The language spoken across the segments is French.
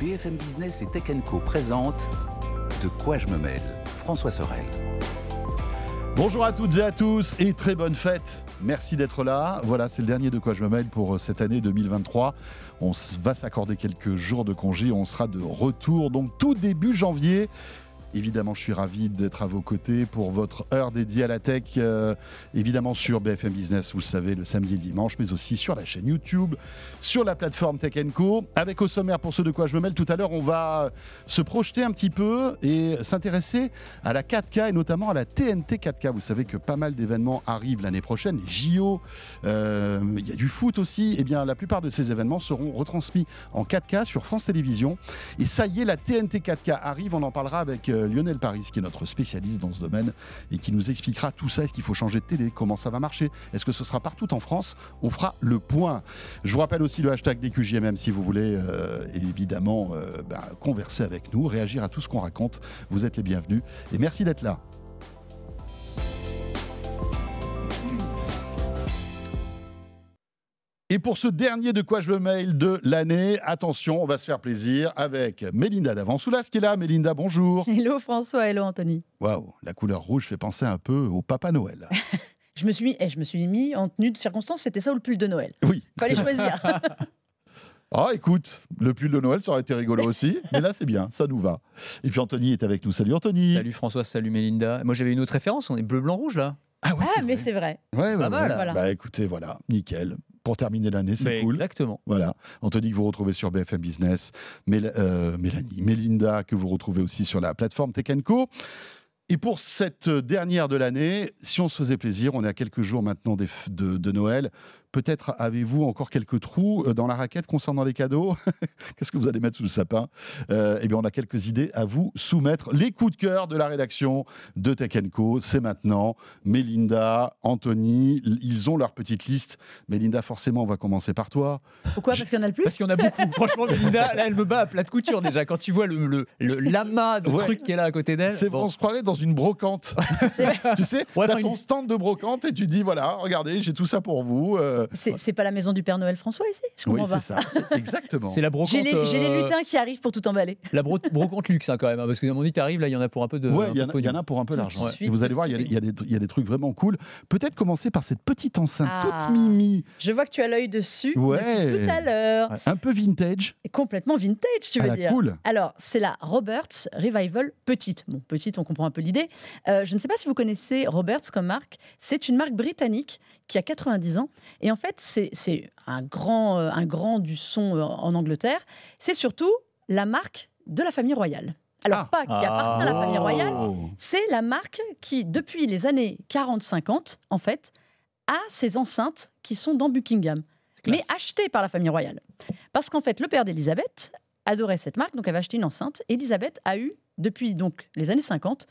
BFM Business et Tech Co présente De quoi je me mêle François Sorel. Bonjour à toutes et à tous et très bonne fête. Merci d'être là. Voilà, c'est le dernier de quoi je me mêle pour euh, cette année 2023. On va s'accorder quelques jours de congé. On sera de retour donc tout début janvier. Évidemment, je suis ravi d'être à vos côtés pour votre heure dédiée à la tech, euh, évidemment sur BFM Business, vous le savez, le samedi et le dimanche, mais aussi sur la chaîne YouTube, sur la plateforme Tech Co. Avec au sommaire, pour ceux de quoi je me mêle tout à l'heure, on va se projeter un petit peu et s'intéresser à la 4K et notamment à la TNT 4K. Vous savez que pas mal d'événements arrivent l'année prochaine, les JO, euh, il y a du foot aussi. Eh bien, la plupart de ces événements seront retransmis en 4K sur France Télévisions. Et ça y est, la TNT 4K arrive, on en parlera avec euh, Lionel Paris, qui est notre spécialiste dans ce domaine et qui nous expliquera tout ça. Est-ce qu'il faut changer de télé? Comment ça va marcher? Est-ce que ce sera partout en France? On fera le point. Je vous rappelle aussi le hashtag DQJMM si vous voulez euh, évidemment euh, bah, converser avec nous, réagir à tout ce qu'on raconte. Vous êtes les bienvenus et merci d'être là. Et pour ce dernier de quoi je le mail de l'année, attention, on va se faire plaisir avec Mélinda Davansoulas qui est là. Mélinda, bonjour. Hello François, hello Anthony. Waouh, la couleur rouge fait penser un peu au Papa Noël. je, me suis mis, eh, je me suis mis en tenue de circonstance, c'était ça ou le pull de Noël? Oui. Fallait choisir. Ah, écoute, le pull de Noël, ça aurait été rigolo aussi, mais là, c'est bien, ça nous va. Et puis Anthony est avec nous. Salut Anthony. Salut François, salut Mélinda. Moi, j'avais une autre référence, on est bleu, blanc, rouge là. Ah, ouais, ah mais c'est vrai. Ouais, Pas mal. Voilà. Bah écoutez, voilà, nickel pour terminer l'année, c'est cool. Exactement. Voilà. Anthony que vous retrouvez sur BFM Business, euh, Mélanie, Mélinda que vous retrouvez aussi sur la plateforme Tech Co. Et pour cette dernière de l'année, si on se faisait plaisir, on est à quelques jours maintenant de, de Noël, Peut-être avez-vous encore quelques trous euh, dans la raquette concernant les cadeaux? Qu'est-ce que vous allez mettre sous le sapin? Euh, Eh bien, on a quelques idées à vous soumettre. Les coups de cœur de la rédaction de Tech Co, c'est maintenant. Mélinda, Anthony, ils ont leur petite liste. Mélinda, forcément, on va commencer par toi. Pourquoi? Parce qu'il y en a le plus? Parce qu'il y en a beaucoup. Franchement, Mélinda, là, elle me bat à plat de couture déjà. Quand tu vois le, le, l'amas de trucs qu'elle a à côté d'elle. C'est bon. On se croirait dans une brocante. tu sais, ouais, as ton stand de brocante et tu dis voilà, regardez, j'ai tout ça pour vous. Euh, c'est pas la maison du Père Noël François ici Je oui, c'est ça, exactement. C'est la brocante. J'ai les, euh, lutins qui arrivent pour tout emballer. La brocante luxe hein, quand même, hein, parce que à mon avis, arrives là, il y en a pour un peu de. Ouais, il y, en a pour un peu d'argent. Vous allez voir, il y, a des trucs vraiment cool. Peut-être commencer par cette petite enceinte ah. toute mimi. Je vois que tu as l'œil dessus ouais. tout à l'heure. Un peu vintage. complètement vintage, tu veux ah, dire. Cool. Alors, c'est la Roberts Revival Petite. Bon, petite, on comprend un peu l'idée. Euh, je ne sais pas si vous connaissez Roberts comme marque. C'est une marque britannique qui a 90 ans. Et en fait, c'est un grand, euh, un grand du son euh, en Angleterre. C'est surtout la marque de la famille royale. Alors, ah. pas qui appartient à la famille royale, oh. c'est la marque qui, depuis les années 40-50, en fait, a ces enceintes qui sont dans Buckingham, mais achetées par la famille royale. Parce qu'en fait, le père d'Elisabeth adorait cette marque, donc elle avait acheté une enceinte. Elisabeth a eu, depuis donc les années 50,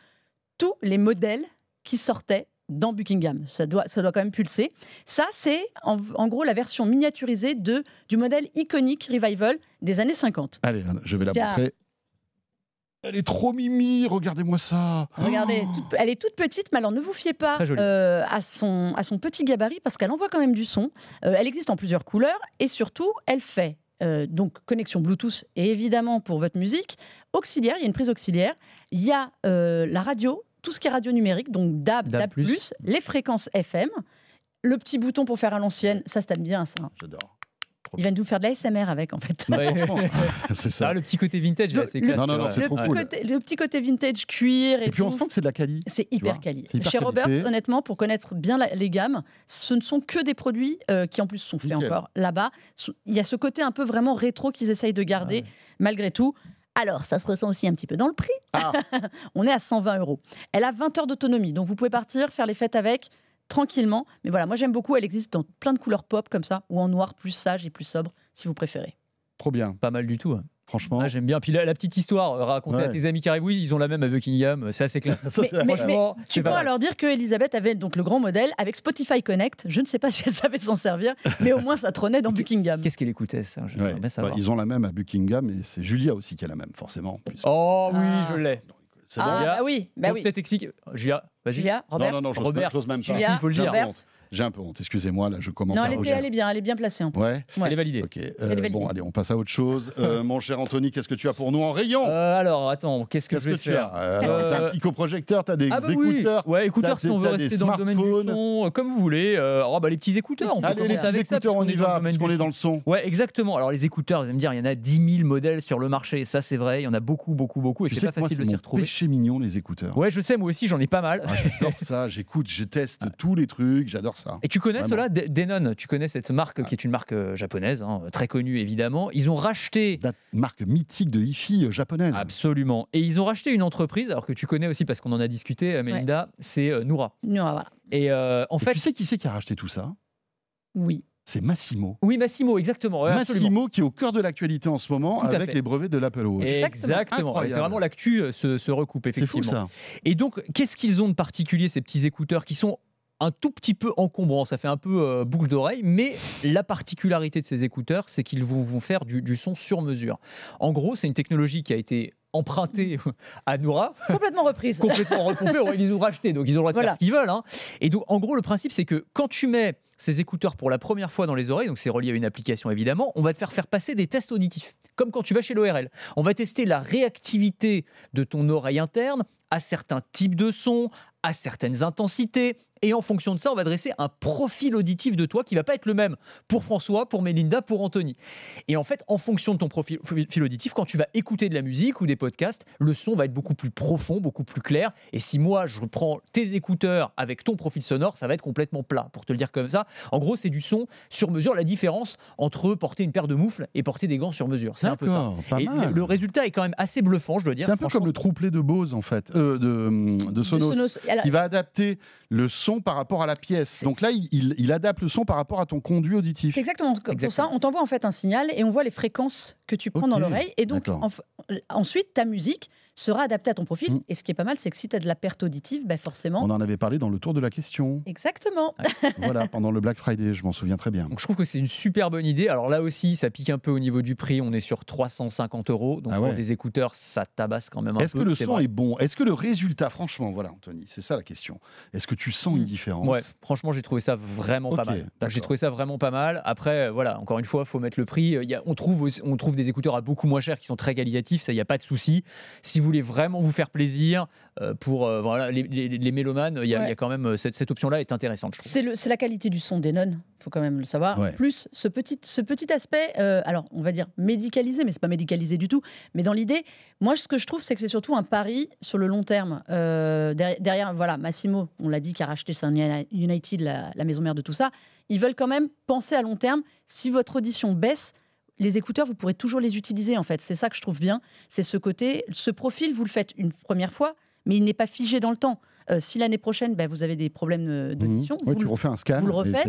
tous les modèles qui sortaient dans Buckingham. Ça doit, ça doit quand même pulser. Ça, c'est en, gros la version miniaturisée de, du modèle iconique Revival des années 50. Allez, je vais la montrer. Elle est trop mimi, regardez-moi ça. Regardez, oh. elle est toute petite, mais alors ne vous fiez pas euh, à, son, à son petit gabarit parce qu'elle envoie quand même du son. Euh, elle existe en plusieurs couleurs et surtout, elle fait euh, donc connexion Bluetooth et évidemment pour votre musique, auxiliaire, il y a une prise auxiliaire, il y a la radio tout ce qui est radio numérique, donc DAB, DAB, les fréquences FM, le petit bouton pour faire à l'ancienne, ça, se bien, ça. J'adore. Il va nous faire de l'ASMR avec, en fait. c'est ça. Ah, le petit côté vintage, c'est le, non, non, non, le, trop petit côté, le petit côté vintage cuir. Et, et puis on sent que c'est de la quali. C'est hyper quali. Chez Robert, honnêtement, pour connaître bien les gammes, ce ne sont que des produits euh, qui en plus sont faits encore là-bas. Il y a ce côté un peu vraiment rétro qu'ils essayent de garder, malgré tout. Alors, ça se ressent aussi un petit peu dans le prix. Ah. On est à 120 euros. Elle a 20 heures d'autonomie, donc vous pouvez partir, faire les fêtes avec tranquillement. Mais voilà, moi j'aime beaucoup. Elle existe dans plein de couleurs pop comme ça, ou en noir plus sage et plus sobre, si vous préférez. Trop bien. Pas mal du tout. Hein. Franchement. Ah, j'aime bien. Puis la, petite histoire euh, racontée à tes amis qui arrivent, oui, ils ont la même à Buckingham, c'est assez classe. mais, tu pourras leur dire que Elisabeth avait donc le grand modèle avec Spotify Connect. Je ne sais pas si elle savait s'en servir, mais au moins ça trônait dans Buckingham. Qu'est-ce qu'elle écoutait ça bah, Ils ont la même à Buckingham et c'est Julia aussi qui a la même, forcément. Oh oui, ah. je l'ai. Ah, bah oui, bah oui. Peut-être expliquer. Julia, vas-y. Julia, Robert. Non, non, non, Robert. J'ose même pas. Julia, il faut le dire. J'ai un peu honte, excusez-moi, là je commence Non, à rougir. elle est bien, elle est bien placée. en plus. Ouais, Ouais. Elle est validée. ok. euh, Elle est validée. bon, allez, on passe à autre chose. Euh, mon cher Anthony, qu'est-ce que tu as pour nous en rayon? Euh, alors, attends, qu'est-ce que je que vais tu faire? As Euh, alors, T'as un picoprojecteur, t'as des Ah bah oui. écouteurs. Ouais, écouteurs si on veut rester dans le domaine du smartphones. son, comme vous voulez. Euh, oh, bah, les petits écouteurs, on peut Allez, les petits ça, écouteurs, on y va, puisqu'on du est dans le son. Ouais, exactement. Alors les écouteurs, vous allez me dire, il y en a 10 000 modèles sur le marché. Ça, c'est vrai. Il y en a beaucoup, beaucoup, beaucoup. Et Tu c'est pas facile de s'y retrouver. péché mignon, les écouteurs. Ouais, je sais, moi aussi, j'en ai pas mal. Ah, j'adore ça, j'écoute, je teste tous les trucs, j'adore ça. Et tu connais cela, Denon? Tu connais cette marque Ah. qui est une marque euh, japonaise, hein, très connue évidemment. Ils ont racheté. La marque mythique de hi-fi euh, japonaise. Absolument. Et ils ont racheté une entreprise, alors que tu connais aussi parce qu'on en a discuté, euh, Melinda, c'est euh, Noura. Voilà. Et euh, en Et fait, tu sais qui c'est qui a racheté tout ça? Oui. C'est Massimo. oui, Massimo, exactement. ouais, absolument. Massimo qui est au cœur de l'actualité en ce moment avec fait. les brevets de l'Apple Watch. Exactement. C'est vraiment l'actu se, se recoupe, C'est fou effectivement. ça. Et donc, qu'est-ce qu'ils ont de particulier, ces petits écouteurs qui sont un tout petit peu encombrants Ça fait un peu euh, boucle d'oreille, mais la particularité de ces écouteurs, c'est qu'ils vont, vont faire du son sur mesure. En gros, c'est une technologie qui a été empruntée à Noura, Complètement reprise. complètement repompée. Ils ont rachetés, donc ils ont le droit de Voilà. faire ce qu'ils veulent. hein. Et donc, en gros, le principe, c'est que quand tu mets ces écouteurs pour la première fois dans les oreilles, donc c'est relié à une application évidemment, on va te faire faire passer des tests auditifs, comme quand tu vas chez l'ORL. On va tester la réactivité de ton oreille interne à certains types de sons, à certaines intensités. Et en fonction de ça, on va dresser un profil auditif de toi qui va pas être le même pour François, pour Mélinda, pour Anthony. Et en fait, en fonction de ton profil profil auditif, quand tu vas écouter de la musique ou des podcasts, le son va être beaucoup plus profond, beaucoup plus clair. Et si moi, je prends tes écouteurs avec ton profil sonore, ça va être complètement plat, pour te le dire comme ça. En gros, c'est du son sur mesure. La différence entre porter une paire de moufles et porter des gants sur mesure. C'est un peu ça. Et le, le résultat est quand même assez bluffant, je dois dire. C'est un peu comme le trouplet de Bose en fait, euh, de, de De Sonos. Alors, qui va adapter le son par rapport à la pièce. Donc là, il, adapte le son par rapport à ton conduit auditif. C'est exactement pour Exactement. ça. On t'envoie en fait un signal et on voit les fréquences que tu prends dans l'oreille. Et donc, euh, ensuite, ta musique sera adaptée à ton profil. Mm. Et ce qui est pas mal, c'est que si tu as de la perte auditive, ben forcément. On en avait parlé dans le tour de la question. Exactement. voilà, pendant le Black Friday, je m'en souviens très bien. Donc je trouve que c'est une super bonne idée. Alors là aussi, ça pique un peu au niveau du prix. On est sur 350 euros. Donc Ah pour des écouteurs, ça tabasse quand même un Est-ce peu. que le son vrai. est bon? Est-ce que le résultat, franchement, voilà, Anthony, c'est ça la question. Est-ce que tu sens une Mm. différence? Ouais, franchement, j'ai trouvé ça vraiment pas mal. J'ai trouvé ça vraiment pas mal. Après, voilà, encore une fois, il faut mettre le prix. Il y a- on, trouve, on trouve des écouteurs à beaucoup moins cher qui sont très qualitatifs, ça, il n'y a pas de souci. Si vous voulez vraiment vous faire plaisir, euh, pour euh, voilà, les, les- les mélomanes, il y, a- Ouais. il y a quand même euh, cette, cette option-là est intéressante. C'est le- c'est la qualité du son d'Enon, il faut quand même le savoir. Ouais. Plus ce petit, ce petit aspect, euh, alors on va dire médicalisé, mais c'est pas médicalisé du tout. Mais dans l'idée, moi ce que je trouve, c'est que c'est surtout un pari sur le long terme. Euh, derrière, derrière, voilà, Massimo, on l'a dit, qui a racheté Sound United, la, la maison mère de tout ça. Ils veulent quand même penser à long terme. Si votre audition baisse, les écouteurs, vous pourrez toujours les utiliser en fait. C'est ça que je trouve bien. C'est ce côté, ce profil, vous le faites une première fois, mais il n'est pas figé dans le temps. Euh, si l'année prochaine, ben, vous avez des problèmes euh, d'audition. Ouais, vous tu le- refais un scan vous le refaites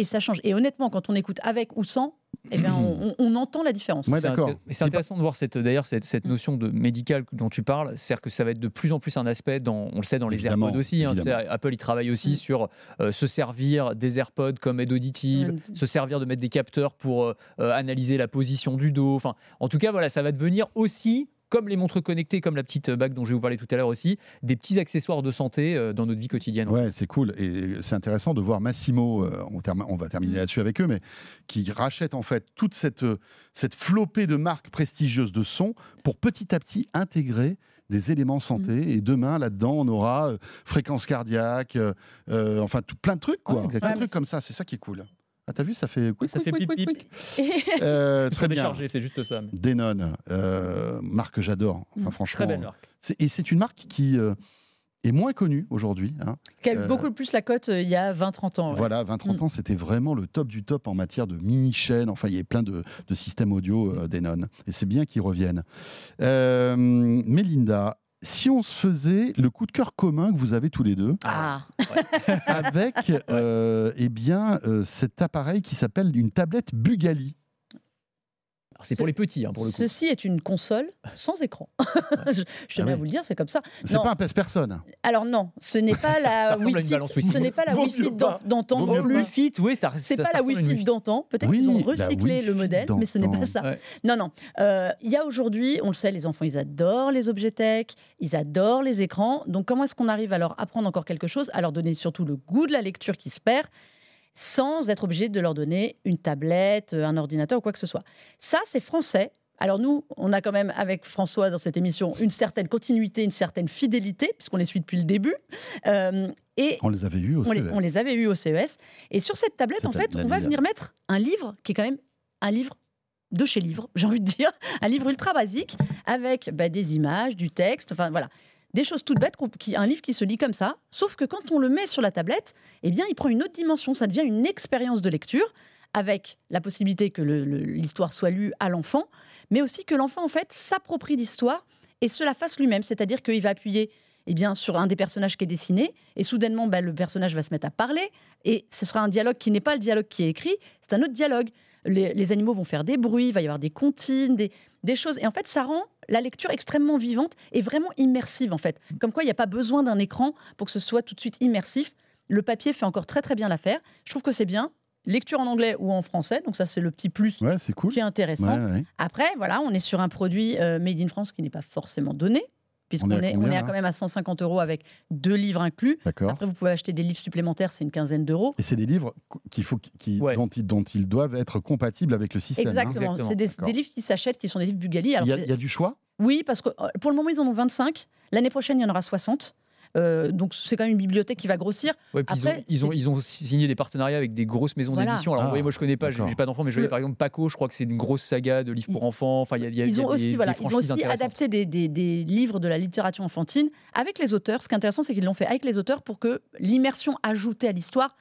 et ça change. Et honnêtement, quand on écoute avec ou sans, eh bien, on, entend la différence. Ouais, C'est d'accord. intéressant de voir cette, d'ailleurs cette, cette notion de médical dont tu parles, c'est-à-dire que ça va être de plus en plus un aspect, dans, on le sait dans les Évidemment, AirPods aussi, hein, Apple il travaille aussi Mm. sur euh, se servir des AirPods comme aide auditive, se servir de mettre des capteurs pour euh, euh, analyser la position du dos, enfin en tout cas voilà, ça va devenir aussi comme les montres connectées, comme la petite bague dont je vais vous parler tout à l'heure aussi, des petits accessoires de santé euh, dans notre vie quotidienne. Ouais, c'est cool. Et c'est intéressant de voir Massimo, euh, on, term- on va terminer là-dessus avec eux, mais qui rachète en fait toute cette, euh, cette flopée de marques prestigieuses de son pour petit à petit intégrer des éléments santé. Et demain, là-dedans, on aura euh, fréquence cardiaque, euh, euh, enfin tout, plein de trucs, quoi. Ouais, plein de trucs comme ça. C'est ça qui est cool. Ah, t'as vu, ça fait. quick, Ça quick, fait quick, pip, pip. Euh, très bien. déchargés, c'est juste ça. mais- Denon, euh, marque que j'adore. Enfin, Mm. franchement. Très belle marque. Et c'est une marque qui euh, est moins connue aujourd'hui. hein. Qui a beaucoup plus la cote euh, il y a 20-30 ans. ouais. Voilà, 20-30 Mm. ans, c'était vraiment le top du top en matière de mini-chaînes. Enfin, il y avait plein de, de systèmes audio euh, Denon. Et c'est bien qu'ils reviennent. Euh, Mélinda, si on se faisait le coup de cœur commun que vous avez tous les deux Ah, avec euh, eh bien, euh, cet appareil qui s'appelle une tablette Bugali. C'est pour les petits, hein, pour le coup. ceci est une console sans écran. je je tenais Ah oui. vous le dire, c'est comme ça. C'est pas un pèse-personne. Alors non, ce n'est pas la balance Wi-Fi. Ce n'est pas la d'antan oui, ça- C'est ça- pas la Wi-Fi Wi-Fi. d'antan. Peut-être Oui, qu'ils ont la recyclé le modèle, mais ce n'est pas ça. Ouais. Non, non. Euh, Il y a aujourd'hui, on le sait, les enfants, ils adorent les objets tech, ils adorent les écrans. Donc, comment est-ce qu'on arrive à leur apprendre encore quelque chose, à leur donner surtout le goût de la lecture qui se perd? Sans être obligé de leur donner une tablette, euh, un ordinateur ou quoi que ce soit. Ça, c'est français. Alors nous, on a quand même avec François dans cette émission une certaine continuité, une certaine fidélité, puisqu'on les suit depuis le début. Euh, et On les avait eus au on les, CES. on les avait eus au CES. Et sur cette tablette, Cette en fait, on va venir mettre un livre qui est quand même un livre de chez livre, j'ai envie de dire, un livre ultra basique avec bah, des images, du texte, enfin voilà, des choses toutes bêtes, un livre qui se lit comme ça. Sauf que quand on le met sur la tablette, eh bien, il prend une autre dimension. Ça devient une expérience de lecture avec la possibilité que l'histoire soit lue à l'enfant, mais aussi que l'enfant en fait s'approprie l'histoire et se la fasse lui-même. C'est-à-dire qu'il va appuyer eh bien, sur un des personnages qui est dessiné, et soudainement, bah, le personnage va se mettre à parler, et ce sera un dialogue qui n'est pas le dialogue qui est écrit, c'est un autre dialogue. Les, animaux vont faire des bruits, il va y avoir des comptines, des choses, et en fait, ça rend la lecture extrêmement vivante et vraiment immersive, en fait. Comme quoi, il n'y a pas besoin d'un écran pour que ce soit tout de suite immersif. Le papier fait encore très très bien l'affaire. Je trouve que c'est bien. Lecture en anglais ou en français, donc ça c'est le petit plus Ouais, cool. qui est intéressant. Ouais, ouais. Après, voilà, on est sur un produit euh, made in France qui n'est pas forcément donné, puisqu'on On est on est à quand même à 150 euros avec deux livres inclus. D'accord. Après, vous pouvez acheter des livres supplémentaires, c'est une quinzaine d'euros. Et c'est des livres qu'il faut, qui, Ouais. dont, ils, dont ils doivent être compatibles avec le système. hein. Exactement, c'est des, livres qui s'achètent, qui sont des livres Bugali. Il y, y a du choix? Oui, parce que euh, pour le moment, ils en ont 25. L'année prochaine, il y en aura 60. Euh, donc, c'est quand même une bibliothèque qui va grossir. Ouais, Après, ils, ont, ils, ont, ils ont signé des partenariats avec des grosses maisons Voilà. d'édition. Alors, Ah, vous voyez, moi, je connais pas, j'ai pas d'enfants, mais je voyais par exemple Paco, je crois que c'est une grosse saga de livres pour enfants. Enfin, il y a, y a- y Ils a ont des- aussi, des voilà, ils ont aussi adapté des, des- des livres de la littérature enfantine avec les auteurs. Ce qui est intéressant, c'est qu'ils l'ont fait avec les auteurs pour que l'immersion ajoutée à l'histoire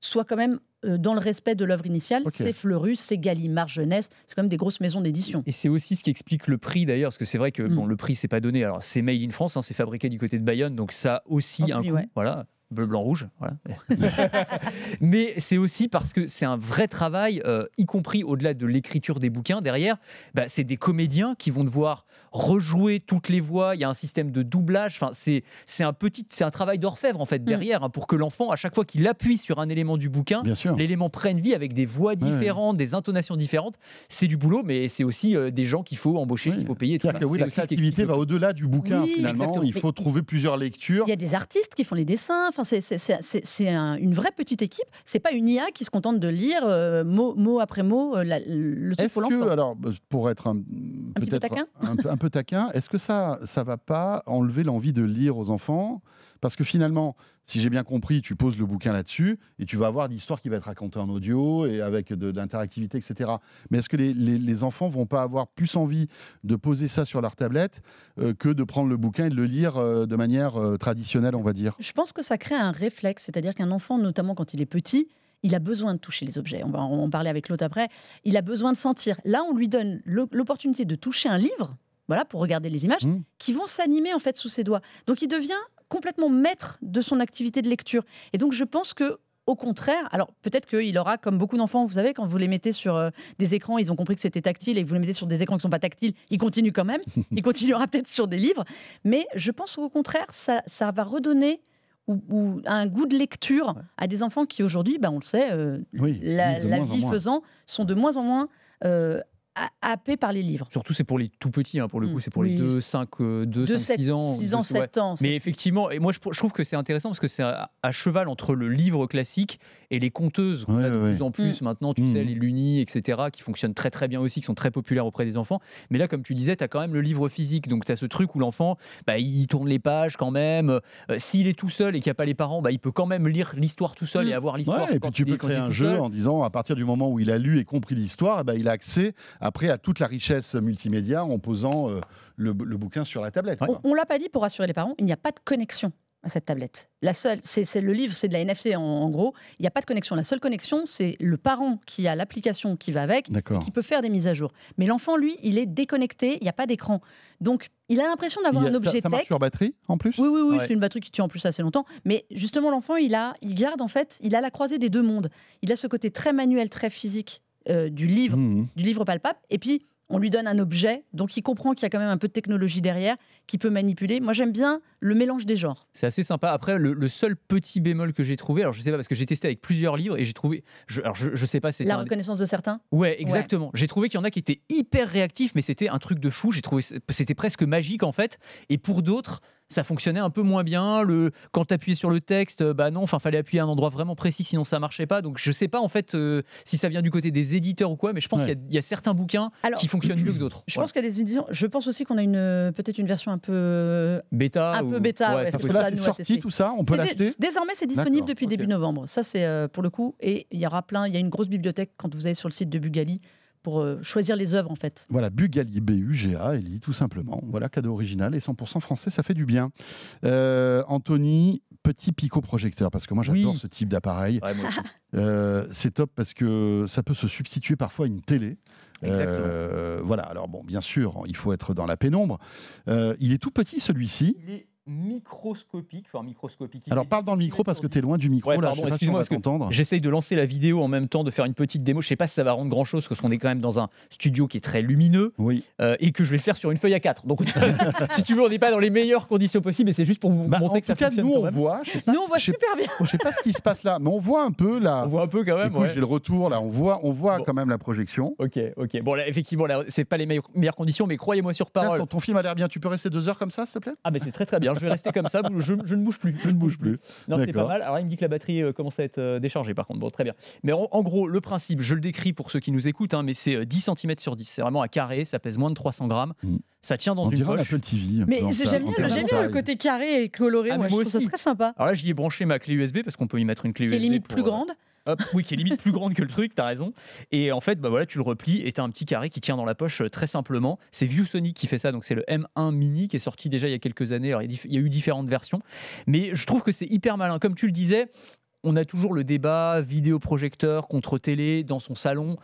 soit quand même dans le respect de l'œuvre initiale. C'est Fleurus, c'est Gallimard Jeunesse, c'est quand même des grosses maisons d'édition. Et c'est aussi ce qui explique le prix d'ailleurs, parce que c'est vrai que Mm. bon, le prix c'est pas donné. Alors c'est made in France, hein, c'est fabriqué du côté de Bayonne, donc ça aussi En un plus, coût. ouais. Voilà. Bleu, blanc, rouge. Voilà. Mais c'est aussi parce que c'est un vrai travail, euh, y compris au-delà de l'écriture des bouquins. Derrière, bah, c'est des comédiens qui vont devoir rejouer toutes les voix. Il y a un système de doublage. Enfin, c'est c'est un petit, c'est un travail d'orfèvre en fait derrière, hein, pour que l'enfant, à chaque fois qu'il appuie sur un élément du bouquin, Bien sûr. l'élément prenne vie avec des voix ouais. différentes, des intonations différentes. C'est du boulot, mais c'est aussi euh, des gens qu'il faut embaucher, Oui. qu'il faut payer. tout ça. que oui, C'est la créativité va au-delà du bouquin Oui, finalement. exactement. Il faut trouver plusieurs lectures. Il y a des artistes qui font les dessins. Enfin, c'est- un- une vraie petite équipe. C'est pas une IA qui se contente de lire euh, mot, mot après mot euh, la- le truc Est-ce pour que, l'enfant. alors, euh, pour être un, petit peu peut-être taquin un, peu, un peu taquin, est-ce que ça, ça va pas enlever l'envie de lire aux enfants? Parce que finalement, si j'ai bien compris, tu poses le bouquin là-dessus et tu vas avoir l'histoire qui va être racontée en audio et avec de, de l'interactivité, etc. Mais est-ce que les, les- les enfants vont pas avoir plus envie de poser ça sur leur tablette euh, que de prendre le bouquin et de le lire euh, de manière euh, traditionnelle, on va dire? Je pense que ça crée un réflexe, c'est-à-dire qu'un enfant, notamment quand il est petit, il a besoin de toucher les objets. On va en parler avec l'autre après. Il a besoin de sentir. Là, on lui donne l'o- l'opportunité de toucher un livre, voilà, pour regarder les images, Mm. qui vont s'animer en fait sous ses doigts. Donc, il devient complètement maître de son activité de lecture. Et donc, je pense que au contraire, alors peut-être qu'il aura, comme beaucoup d'enfants, vous savez, quand vous les mettez sur euh, des écrans, ils ont compris que c'était tactile et que vous les mettez sur des écrans qui ne sont pas tactiles, ils continuent quand même. il continuera peut-être sur des livres. Mais je pense qu'au contraire, ça, ça va redonner ou, ou un goût de lecture à des enfants qui aujourd'hui, ben, on le sait, euh, Oui, la, vie faisant, sont de moins en moins euh, ha- happés par les livres. Surtout, c'est pour les tout petits, hein, pour le Mm. coup, c'est pour les Oui. 2, 5, 2, 2, 5, 6 ans. 6 ans, deux- 7 ouais. ans. Mais effectivement, et moi je, je trouve que c'est intéressant parce que c'est à, à cheval entre le livre classique et les conteuses qu'on Ouais, a de ouais, plus en plus maintenant, tu Mhm. sais, les Luni, etc., qui fonctionnent très très bien aussi, qui sont très populaires auprès des enfants. Mais là, comme tu disais, tu as quand même le livre physique, donc tu as ce truc où l'enfant, bah, il tourne les pages quand même. Euh, S'il est tout seul et qu'il n'y a pas les parents, bah, il peut quand même lire l'histoire tout seul et avoir l'histoire. Ouais, et puis tu peux créer un jeu seul. en disant à partir du moment où il a lu et compris l'histoire, ben, il a accès après à toute la richesse multimédia en posant euh, le, le bouquin sur la tablette. On, on l'a pas dit pour rassurer les parents, il n'y a pas de connexion à cette tablette. La seule, c'est le livre, c'est de la NFC en, en gros. Il n'y a pas de connexion. La seule connexion, c'est le parent qui a l'application qui va avec, et qui peut faire des mises à jour. Mais l'enfant, lui, il est déconnecté. Il n'y a pas d'écran. Donc, il a l'impression d'avoir un a- ça, objet ça marche tech. sur batterie en plus? Oui, oui, oui, Ouais. c'est une batterie qui tient en plus assez longtemps. Mais justement, l'enfant, il a, il garde en fait, il a la croisée des deux mondes. Il a ce côté très manuel, très physique euh, du livre, Mhm. du livre palpable. Et puis, on lui donne un objet, donc il comprend qu'il y a quand même un peu de technologie derrière, qui peut manipuler. Moi, j'aime bien le mélange des genres. C'est assez sympa. Après, le, le seul petit bémol que j'ai trouvé, alors je sais pas parce que j'ai testé avec plusieurs livres et j'ai trouvé, je, alors je, je sais pas, c'était La un- reconnaissance de certains. Ouais, exactement. J'ai trouvé qu'il y en a qui étaient hyper réactifs, mais c'était un truc de fou. J'ai trouvé c'était presque magique en fait. Et pour d'autres, ça fonctionnait un peu moins bien. Le, quand tu appuyais sur le texte, euh, bah non, enfin, fallait appuyer à un endroit vraiment précis, sinon ça marchait pas. Donc, je sais pas en fait euh, si ça vient du côté des éditeurs ou quoi, mais je pense Ouais. qu'il y a- il y, a certains bouquins Alors, qui fonctionnent mieux que d'autres. Je Voilà. pense qu'il y a des éditions. Je pense aussi qu'on a une peut-être une version un peu. bêta. un ou- peu bêta, ouais, ça c'est ça, sorti tout ça, on peut l'acheter Désormais, c'est disponible depuis début novembre. Ça, c'est euh, pour le coup. Et il y aura plein. Il y a une grosse bibliothèque quand vous allez sur le site de Bugali pour euh, choisir les œuvres en fait. Voilà, Bugali, B-U-G-A-L-I, tout simplement. Voilà, cadeau original et 100% français, ça fait du bien. Euh, Anthony, petit pico-projecteur, parce que moi j'adore Oui. ce type d'appareil. Ouais. Euh, c'est top parce que ça peut se substituer parfois à une télé. Exactement. Euh, voilà, alors bon, bien sûr, il faut être dans la pénombre. Euh, il est tout petit celui-ci. Il est microscopique, enfin microscopique. Alors parle dans le 10 micro parce que tu es loin du micro, Ouais, là, pardon, je sais pas si on excuse-moi, va parce que t'entendre. J'essaye de lancer la vidéo en même temps, de faire une petite démo. Je sais pas si ça va rendre grand chose parce qu'on est quand même dans un studio qui est très lumineux Oui, euh, et que je vais le faire sur une feuille A4. Donc, si tu veux, on n'est pas dans les meilleures conditions possibles, mais c'est juste pour vous Bah, montrer en que ça tout cas, fonctionne nous on voit, je sais pas, Nous, on voit je sais- super bien. je sais pas ce qui se passe là, mais on voit un peu là. On voit un peu quand même. Ouais. j'ai le retour là, on voit, on voit Bon. quand même la projection. Ok, ok. Bon, là, effectivement, là, c'est pas les meilleures, conditions, mais croyez-moi sur parole. ton film a l'air bien, tu peux rester deux heures comme ça, s'il te plaît? Ah, mais c'est très très bien. Je vais rester comme ça. Je, je ne bouge plus. Je ne bouge plus. Non, c'est pas mal. Alors, il me dit que la batterie euh, commence à être euh, déchargée, par contre. Bon, très bien. Mais en, en gros, le principe, je le décris pour ceux qui nous écoutent, hein, mais c'est euh, 10 cm sur 10. C'est vraiment un carré, ça pèse moins de 300 grammes. Mm. Ça tient dans On une poche. Apple TV. Mais j'aime en bien, le- côté carré et coloré. Ah, moi, je trouve ça très sympa. Alors là, j'y ai branché ma clé USB parce qu'on peut y mettre une clé Qui est USB. limite pour, plus euh, grande. Oui, qui est limite plus grande que le truc, t'as raison. Et en fait, bah voilà, tu le replies et t'as un petit carré qui tient dans la poche euh, très simplement. C'est ViewSonic qui fait ça, donc c'est le M1 Mini qui est sorti déjà il y a quelques années. Alors, il y a eu différentes versions, mais je trouve que c'est hyper malin. Comme tu le disais, on a toujours le débat vidéoprojecteur contre télé dans son salon.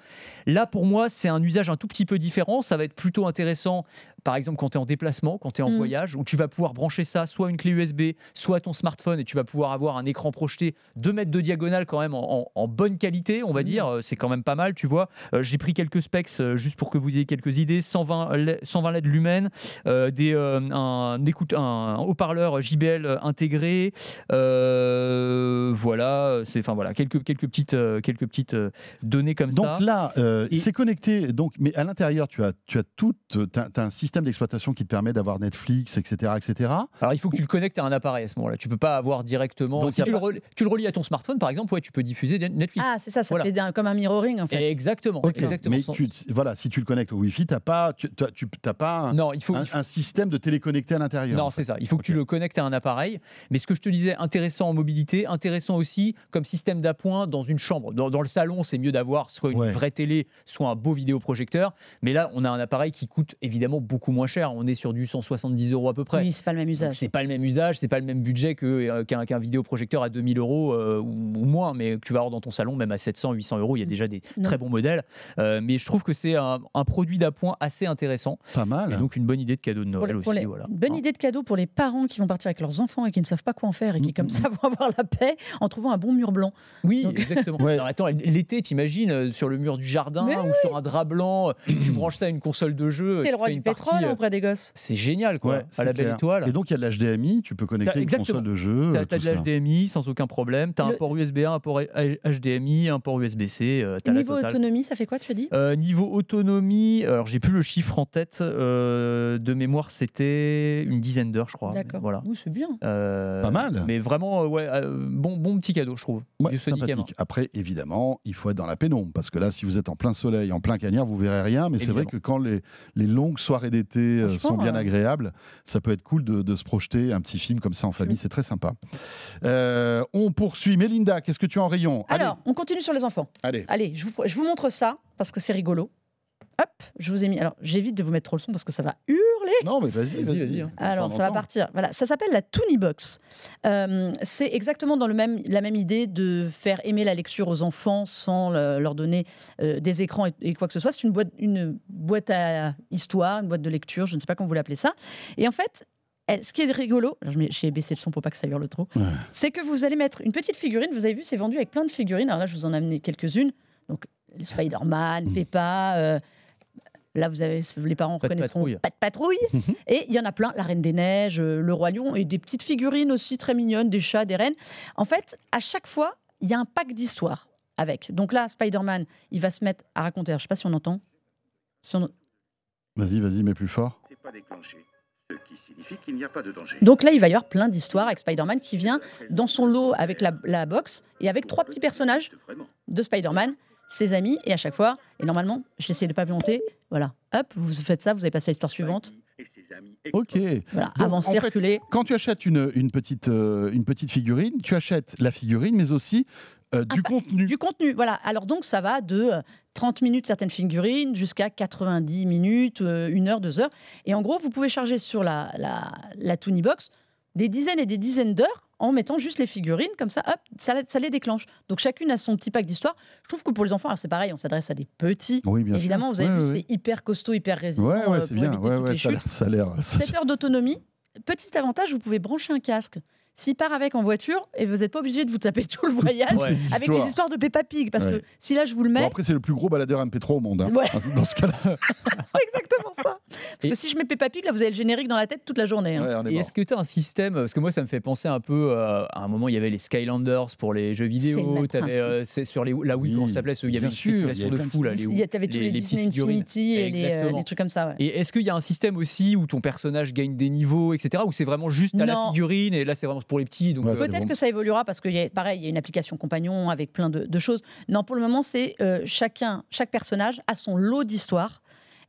Là, pour moi, c'est un usage un tout petit peu différent. Ça va être plutôt intéressant, par exemple, quand tu es en déplacement, quand tu es en Mm. voyage, où tu vas pouvoir brancher ça, soit une clé USB, soit ton smartphone, et tu vas pouvoir avoir un écran projeté 2 mètres de diagonale quand même en, en- en bonne qualité, on va Mm. dire. C'est quand même pas mal, tu vois. Euh, J'ai pris quelques specs euh, juste pour que vous ayez quelques idées. 120 LED, 120 LED lumen, euh, des, euh, un, écoute, un haut-parleur JBL intégré. euh, voilà, c'est enfin voilà quelques quelques petites euh, quelques petites euh, données comme Donc ça. là, euh, Et- c'est connecté. Donc, mais à l'intérieur, tu as, tu as tout, t'as, t'as un système d'exploitation qui te permet d'avoir Netflix, etc., etc. Alors il faut que tu le connectes à un appareil à ce moment-là. Tu peux pas avoir directement. Donc, si tu, pas- le relis, tu le relis à ton smartphone, par exemple, ouais, tu peux diffuser Netflix. Ah, c'est ça, ça Voilà. fait un- comme un mirroring en fait. Exactement, exactement. Mais Sans- tu, voilà, si tu le connectes au Wi-Fi, t'as pas, tu, t'as, tu- t'as pas un, Non, il faut. un- il faut- un système de téléconnecté à l'intérieur. Non, en c'est ça. Il faut que tu le connectes à un appareil. Mais ce que je te disais, intéressant en mobilité, intéressant aussi comme système d'appoint dans une chambre. Dans, dans le salon, c'est mieux d'avoir soit une Ouais. vraie télé, soit un beau vidéoprojecteur. Mais là, on a un appareil qui coûte évidemment beaucoup moins cher. On est sur du 170 euros à peu près. Oui, c'est pas le même usage. C'est pas le même usage, c'est pas le même budget que, euh, qu'un, qu'un vidéoprojecteur à 2000 euros euh, ou, ou moins, mais que tu vas avoir dans ton salon, même à 700, 800 euros, il y a déjà des Non. très bons modèles. Euh, mais je trouve que c'est un, un produit d'appoint assez intéressant Pas mal. et donc une bonne idée de cadeau de Pour Noël les- aussi. pour les- voilà. Une bonne Hein. idée de cadeau pour les parents qui vont partir avec leurs enfants et qui ne savent pas quoi en faire et qui, Mm, comme mm, ça, vont avoir la paix en trouvant un bon mur blanc. Oui, Donc- exactement. Ouais. Alors, attends, l'été, t'imagines, euh, sur le mur du jardin Mais ou sur un drap blanc, euh, tu branches ça à une console de jeu, C'est tu le roi du partie, pétrole euh, auprès des gosses. C'est génial, quoi, Ouais, à la belle étoile. Et donc, il y a de l'HDMI, tu peux connecter une console de jeu. T'as de l'HDMI sans aucun problème. T'as un Le- port USB A, un port HDMI, un port USB-C. euh, la Niveau totale. autonomie, ça fait quoi, tu as dit Euh, niveau autonomie, alors j'ai plus le chiffre en tête. euh, de mémoire, c'était une dizaine d'heures, je crois. D'accord. Voilà. Oui, c'est bien. Euh, Pas mal. Mais vraiment, ouais, euh, bon, bon petit cadeau, je trouve. Ouais, Du Sonic M1. sympathique. Après, évidemment, il faut être dans la pénombre parce que là, si vous êtes en plein soleil, en plein cagnard, vous verrez rien. Mais c'est vrai que quand les, les longues soirées d'été euh, sont bien euh, agréables, ça peut être cool de, de se projeter un petit film comme ça en famille. C'est très sympa. Euh, on poursuit. Mélinda, qu'est-ce que tu as en rayon? Allez, Alors, on continue sur les enfants. allez. Allez, je vous, je vous montre ça parce que c'est rigolo. Hop, je vous ai mis. Alors, j'évite de vous mettre trop le son parce que ça va hurler. Non, mais vas-y, Vas-y, vas-y. hein. Alors, ça va partir. Voilà, ça s'appelle la Toonie Box. Euh, c'est exactement dans le même, la même idée de faire aimer la lecture aux enfants sans le- leur donner euh, des écrans et, et quoi que ce soit. C'est une boîte, une boîte à histoire, une boîte de lecture, je ne sais pas comment vous l'appelez ça. Et en fait, elle- ce qui est rigolo, j'ai baissé le son pour pas que ça hurle trop, Ouais. c'est que vous allez mettre une petite figurine. Vous avez vu, c'est vendu avec plein de figurines. Alors là, je vous en ai amené quelques-unes. Donc, les Spider-Man, Mm. Peppa. euh, Là, vous avez, les parents Pas de reconnaîtront patrouille. pas de patrouille. Et il y en a plein, la Reine des Neiges, euh, le Roi Lion, et des petites figurines aussi très mignonnes, des chats, des reines. En fait, à chaque fois, il y a un pack d'histoires avec. Donc là, Spider-Man, il va se mettre à raconter. Alors, je ne sais pas si on entend. Si on- Vas-y, vas-y, mais plus fort. C'est pas déclenché. Ce qui signifie qu'il n'y a pas de danger. Donc là, il va y avoir plein d'histoires avec Spider-Man qui vient dans son lot avec la, la box et avec trois petits personnages de Spider-Man, ses amis, et à chaque fois, et normalement, j'essaie de pas volonté, voilà, hop, vous faites ça, vous avez passé à l'histoire suivante, Et ses amis Ok. voilà, Donc, avancer, en fait, reculer. Quand tu achètes une, une petite, euh, une petite figurine, tu achètes la figurine, mais aussi euh, du Ah, contenu. Du contenu, voilà. Alors donc ça va de euh, 30 minutes certaines figurines jusqu'à 90 minutes, euh, une heure, deux heures. Et en gros, vous pouvez charger sur la, la, la Toonie Box des dizaines et des dizaines d'heures en mettant juste les figurines, comme ça, hop, ça, ça les déclenche. Donc chacune a son petit pack d'histoire. Je trouve que pour les enfants, alors c'est pareil, on s'adresse à des petits. Oui, bien Évidemment, sûr. vous avez Ouais, vu, ouais, c'est hyper costaud, hyper résistant Ouais, ouais, euh, c'est bien. Ouais, ouais, ça a l'air- ça a l'air. ça- 7 heures d'autonomie. Petit avantage, vous pouvez brancher un casque. S'il part avec en voiture, et vous n'êtes pas obligé de vous taper tout le voyage Ouais. Les avec histoires. les histoires de Peppa Pig. Parce Ouais. que si là, je vous le mets, Bon, après, c'est le plus gros baladeur MP3 au monde. hein. Ouais. Dans ce cas-là, c'est exactement ça. Parce Et- que si je mets Peppa Pig, là, vous avez le générique dans la tête toute la journée. hein. ouais, on est Et mort. est-ce que tu as un système Parce que moi, ça me fait penser un peu euh, à un moment, il y avait les Skylanders pour les jeux vidéo. T'avais, principe. euh, c'est sur les, la Wii, Oui, comment ça s'appelait Il y avait une sûr, il y spéculation avait de fou. Là, les, Il y a- T'avais tous les, les Disney petites figurines. Infinity et les, euh, trucs comme ça. Et est-ce qu'il y a un système aussi où ton personnage gagne des niveaux, etc. Ou c'est vraiment juste à la figurine et là c'est vraiment pour les petits donc, Ouais, euh, Peut-être bon. que ça évoluera parce qu'il y a, pareil, il y a une application compagnon avec plein de, de choses. Non, pour le moment, c'est euh, chacun, chaque personnage a son lot d'histoire.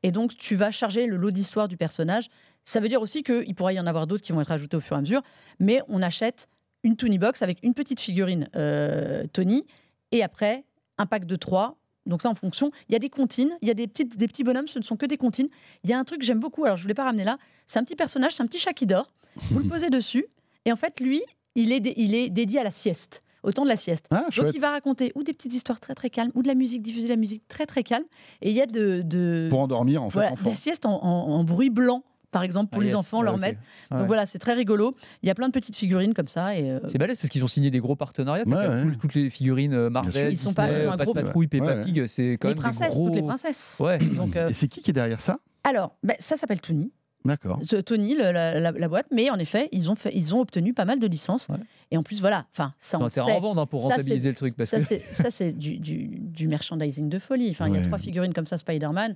Et donc, tu vas charger le lot d'histoire du personnage. Ça veut dire aussi qu'il pourrait y en avoir d'autres qui vont être ajoutés au fur et à mesure. Mais on achète une Tony Box avec une petite figurine euh, Tony. Et après, un pack de trois. Donc ça, en fonction. Il y a des comptines, il y a des, petites, des petits bonhommes, ce ne sont que des comptines. Il y a un truc que j'aime beaucoup, alors je ne voulais pas ramener là. C'est un petit personnage, c'est un petit chat qui dort. Vous le posez dessus. Et en fait, lui, il est, dé- il est dédié à la sieste, au temps de la sieste. Ah, Donc il va raconter ou des petites histoires très très calmes, ou de la musique, diffuser de la musique très très calme. Et il y a de, de, Pour endormir, en fait, voilà, la sieste en, en- en bruit blanc, par exemple, pour Ah, les yes. enfants, Ouais, leur mettre. Ouais. Donc voilà, c'est très rigolo. Il y a plein de petites figurines comme ça. Et, euh, C'est balèze parce qu'ils ont signé des gros partenariats. Ouais, toutes les figurines euh, Marvel. Ils sont Disney, pas- ils ont gros- Patrouille, Peppa. Pig, c'est quand les même princesses, des gros... toutes les princesses. Ouais. Donc, euh, Et c'est qui qui est derrière ça? Alors, ben, ça s'appelle Toonie. D'accord. Tony, le- la, la- la boîte, mais en effet, ils ont, fait, ils ont obtenu pas mal de licences. Ouais. Et en plus, voilà, enfin, ça on sait. en hein, pour Ça, rentabiliser c'est- le truc parce ça, que c'est, ça, c'est du, du- du merchandising de folie. Enfin, il y a trois figurines comme ça, Spider-Man.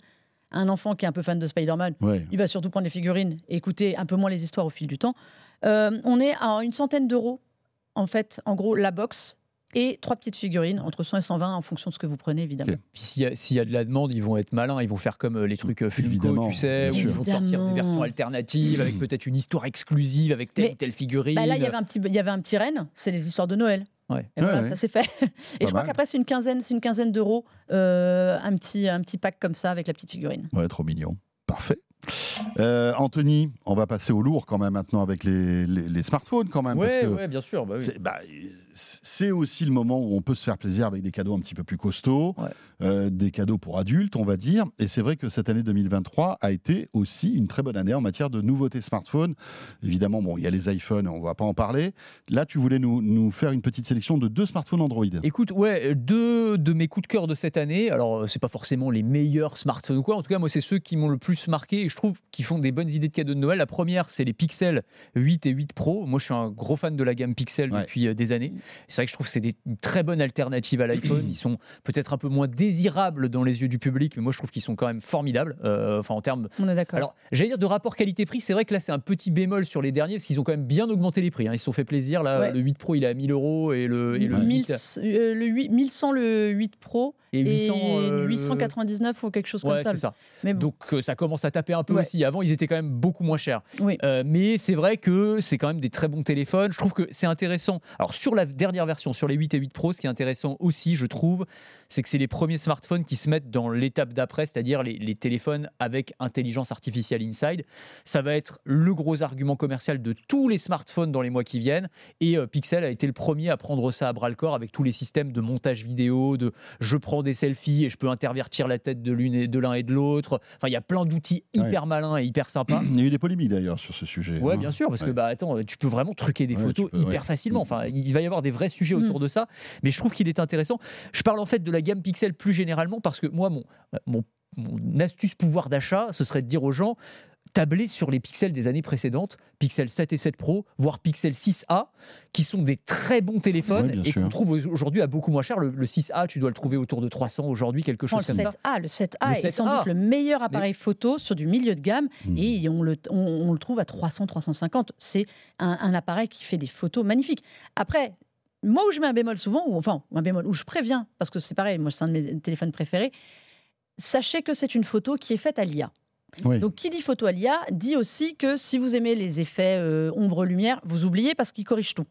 Un enfant qui est un peu fan de Spider-Man, Ouais. il va surtout prendre les figurines et écouter un peu moins les histoires au fil du temps. Euh, on est à une centaine d'euros, en fait, en gros, la box et trois petites figurines, entre 100 et 120 en fonction de ce que vous prenez, évidemment. S'il y, y a de la demande, ils vont être malins, ils vont faire comme euh, les trucs euh, Funko, Évidemment, tu sais, où ils vont sortir des versions alternatives avec peut-être une histoire exclusive avec telle Mais, ou telle figurine. Bah là, il y avait un petit, il y avait un petit renne, c'est les histoires de Noël. Ouais. Et voilà, Ouais, ouais. ça s'est fait. Et je crois qu'après, c'est une quinzaine, c'est une quinzaine d'euros, euh, un, petit, un petit pack comme ça avec la petite figurine. Ouais, trop mignon. Parfait. Euh, Anthony, on va passer au lourd quand même maintenant avec les, les- les smartphones quand même. parce Ouais, bien sûr. bah oui. c'est bah, c'est aussi le moment où on peut se faire plaisir avec des cadeaux un petit peu plus costauds, Ouais. euh, des cadeaux pour adultes, on va dire. Et c'est vrai que cette année 2023 a été aussi une très bonne année en matière de nouveautés smartphones. Évidemment, bon, il y a les iPhones, on va pas en parler. Là, tu voulais nous, nous faire une petite sélection de deux smartphones Android. Écoute, ouais, deux de mes coups de cœur de cette année. Alors, euh, c'est pas forcément les meilleurs smartphones ou quoi. En tout cas, moi, c'est ceux qui m'ont le plus marqué et je trouve qu'ils font des bonnes idées de cadeaux de Noël. La première, c'est les Pixel 8 et 8 Pro. Moi, je suis un gros fan de la gamme Pixel Ouais. depuis euh, des années. C'est vrai que je trouve que c'est des très bonne alternative à l'iPhone. Ils sont peut-être un peu moins désirables dans les yeux du public, mais moi, je trouve qu'ils sont quand même formidables. euh, Enfin, en termes On est d'accord. alors, j'allais dire de rapport qualité-prix, c'est vrai que là, c'est un petit bémol sur les derniers, parce qu'ils ont quand même bien augmenté les prix. hein. Ils se sont fait plaisir. Là, Ouais. le 8 Pro, il est à 1000 euros et le, et le 1000, 8 euh, le 8 1100 le 8 Pro et 800. euh, le- 899 ou quelque chose Ouais, comme ça. c'est ça. Mais bon, Donc euh, ça commence à taper un peu Ouais. aussi. Avant, ils étaient quand même beaucoup moins chers. oui. Euh, mais c'est vrai que c'est quand même des très bons téléphones. Je trouve que c'est intéressant. Alors sur la dernière version, sur les 8 et 8 Pro, ce qui est intéressant aussi, je trouve, c'est que c'est les premiers smartphones qui se mettent dans l'étape d'après, c'est-à-dire les, les téléphones avec intelligence artificielle inside. Ça va être le gros argument commercial de tous les smartphones dans les mois qui viennent. Et euh, Pixel a été le premier à prendre ça à bras le corps avec tous les systèmes de montage vidéo, de je prends des selfies et je peux intervertir la tête de l'un et de l'autre. Enfin, il y a plein d'outils. Hyper malins et hyper sympas. Il y a eu des polémiques d'ailleurs sur ce sujet. Ouais, hein. bien sûr, parce que bah attends, tu peux vraiment truquer des Ouais, photos peux, hyper ouais. facilement. Mm. Enfin, il va y avoir des vrais sujets Mm. autour de ça, mais je trouve qu'il est intéressant. Je parle en fait de la gamme Pixel plus généralement parce que moi, mon, mon, mon astuce pouvoir d'achat, ce serait de dire aux gens. Tabler sur les pixels des années précédentes, Pixel 7 et 7 Pro, voire Pixel 6a, qui sont des très bons téléphones et qu'on trouve aujourd'hui à beaucoup moins cher. Le, le 6a, tu dois le trouver autour de 300 aujourd'hui, quelque Oh, chose le comme ça. 7A, le 7A Le est sans 7A. doute le meilleur appareil photo sur du milieu de gamme Hmm. et on le, on, on le trouve à 300-350. C'est un, un appareil qui fait des photos magnifiques. Après, moi où je mets un bémol souvent, ou enfin un bémol où je préviens, parce que c'est pareil, moi c'est un de mes téléphones préférés, sachez que c'est une photo qui est faite à l'IA. Oui. Donc qui dit photo à l'IA dit aussi que si vous aimez les effets euh, ombre-lumière, vous oubliez parce qu'il corrige tout.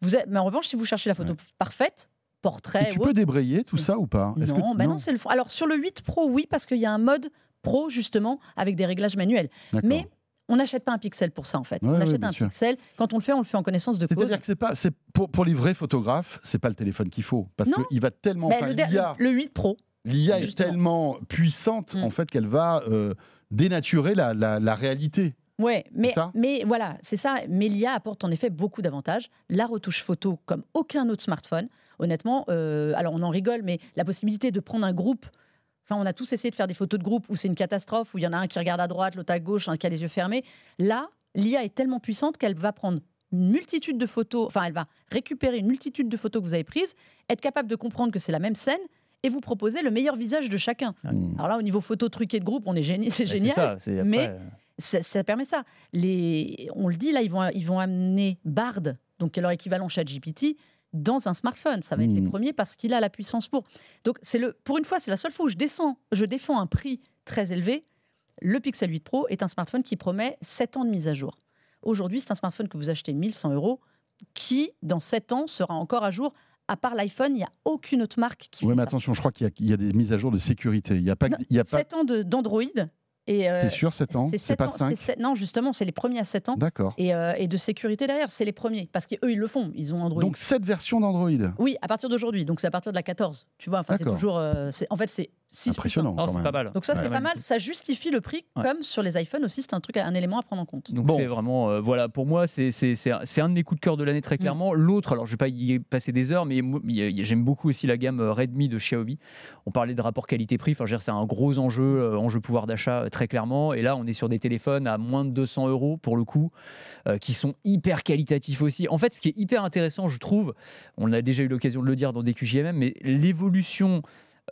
Vous êtes- mais en revanche, si vous cherchez la photo parfaite, portrait, Et tu peux débrayer tout ça ou pas? Que- non, bah non, c'est le fond. Alors sur le 8 Pro, oui, parce qu'il y a un mode Pro justement avec des réglages manuels. Mais on n'achète pas un pixel pour ça en fait. Ouais, on achète un sûr. pixel. Quand on le fait, on le fait en connaissance de cause. C'est-à-dire que c'est pas, c'est pour, pour les vrais photographes, c'est pas le téléphone qu'il faut parce qu'il va tellement, enfin, le, le 8 Pro, l'IA est tellement puissante Mm. en fait qu'elle va euh, dénaturer la, la- la réalité. ouais, mais, ça mais voilà, c'est ça. Mais l'IA apporte en effet beaucoup d'avantages. La retouche photo comme aucun autre smartphone. Honnêtement, euh, alors on en rigole, mais la possibilité de prendre un groupe. Enfin, on a tous essayé de faire des photos de groupe où c'est une catastrophe, où il y en a un qui regarde à droite, l'autre à gauche, un qui a les yeux fermés. Là, l'IA est tellement puissante qu'elle va prendre une multitude de photos, enfin, elle va récupérer une multitude de photos que vous avez prises, être capable de comprendre que c'est la même scène et vous proposer le meilleur visage de chacun. Mm. Alors là, au niveau photo truqué de groupe, on est génie, c'est Bah, c'est génial. ça, c'est après, mais- euh, Ça, ça permet ça. Les, on le dit là, ils vont, ils vont amener Bard, donc qui est leur équivalent ChatGPT, dans un smartphone. Ça va être les Mhm. premiers parce qu'il a la puissance pour. Donc c'est le, pour une fois, c'est la seule fois où je descends, je défends un prix très élevé. Le Pixel 8 Pro est un smartphone qui promet 7 ans de mise à jour. Aujourd'hui, c'est un smartphone que vous achetez 1100 euros, qui dans 7 ans sera encore à jour. À part l'iPhone, il n'y a aucune autre marque qui Oui, fait mais ça. attention, je crois qu'il y, a- il y a des mises à jour de sécurité. Il y a pas, Non, il y a pas. 7 ans d'Android. Et euh, C'est sûr, 7 ans? C'est pas ans, 5 sept- Non, justement, c'est les premiers à 7 ans. D'accord. Et, euh, et de sécurité derrière, c'est les premiers. Parce qu'eux, ils le font. Ils ont Android. Donc cette version d'Android. oui, à partir d'aujourd'hui. Donc c'est à partir de la 14. Tu vois, enfin, c'est toujours. euh, en fait, c'est 6 Impressionnant. quand même. pas mal. Donc ça, Ouais. c'est pas mal. Ça justifie le prix, Ouais. comme sur les iPhones aussi. C'est un truc, un élément à prendre en compte. Donc Bon. c'est vraiment, euh, voilà, pour moi, c'est c'est- c'est un de mes coups de cœur de l'année très clairement. L'autre, alors je vais pas y passer des heures, mais j'aime beaucoup aussi la gamme euh, Redmi de Xiaomi. On parlait de rapport qualité-prix, enfin, c'est un gros enjeu, euh, enjeu pouvoir d'achat très clairement. Et là, on est sur des téléphones à moins de 200 euros pour le coup, euh, qui sont hyper qualitatifs aussi. En fait, ce qui est hyper intéressant, je trouve, on a déjà eu l'occasion de le dire dans des QJMM, mais l'évolution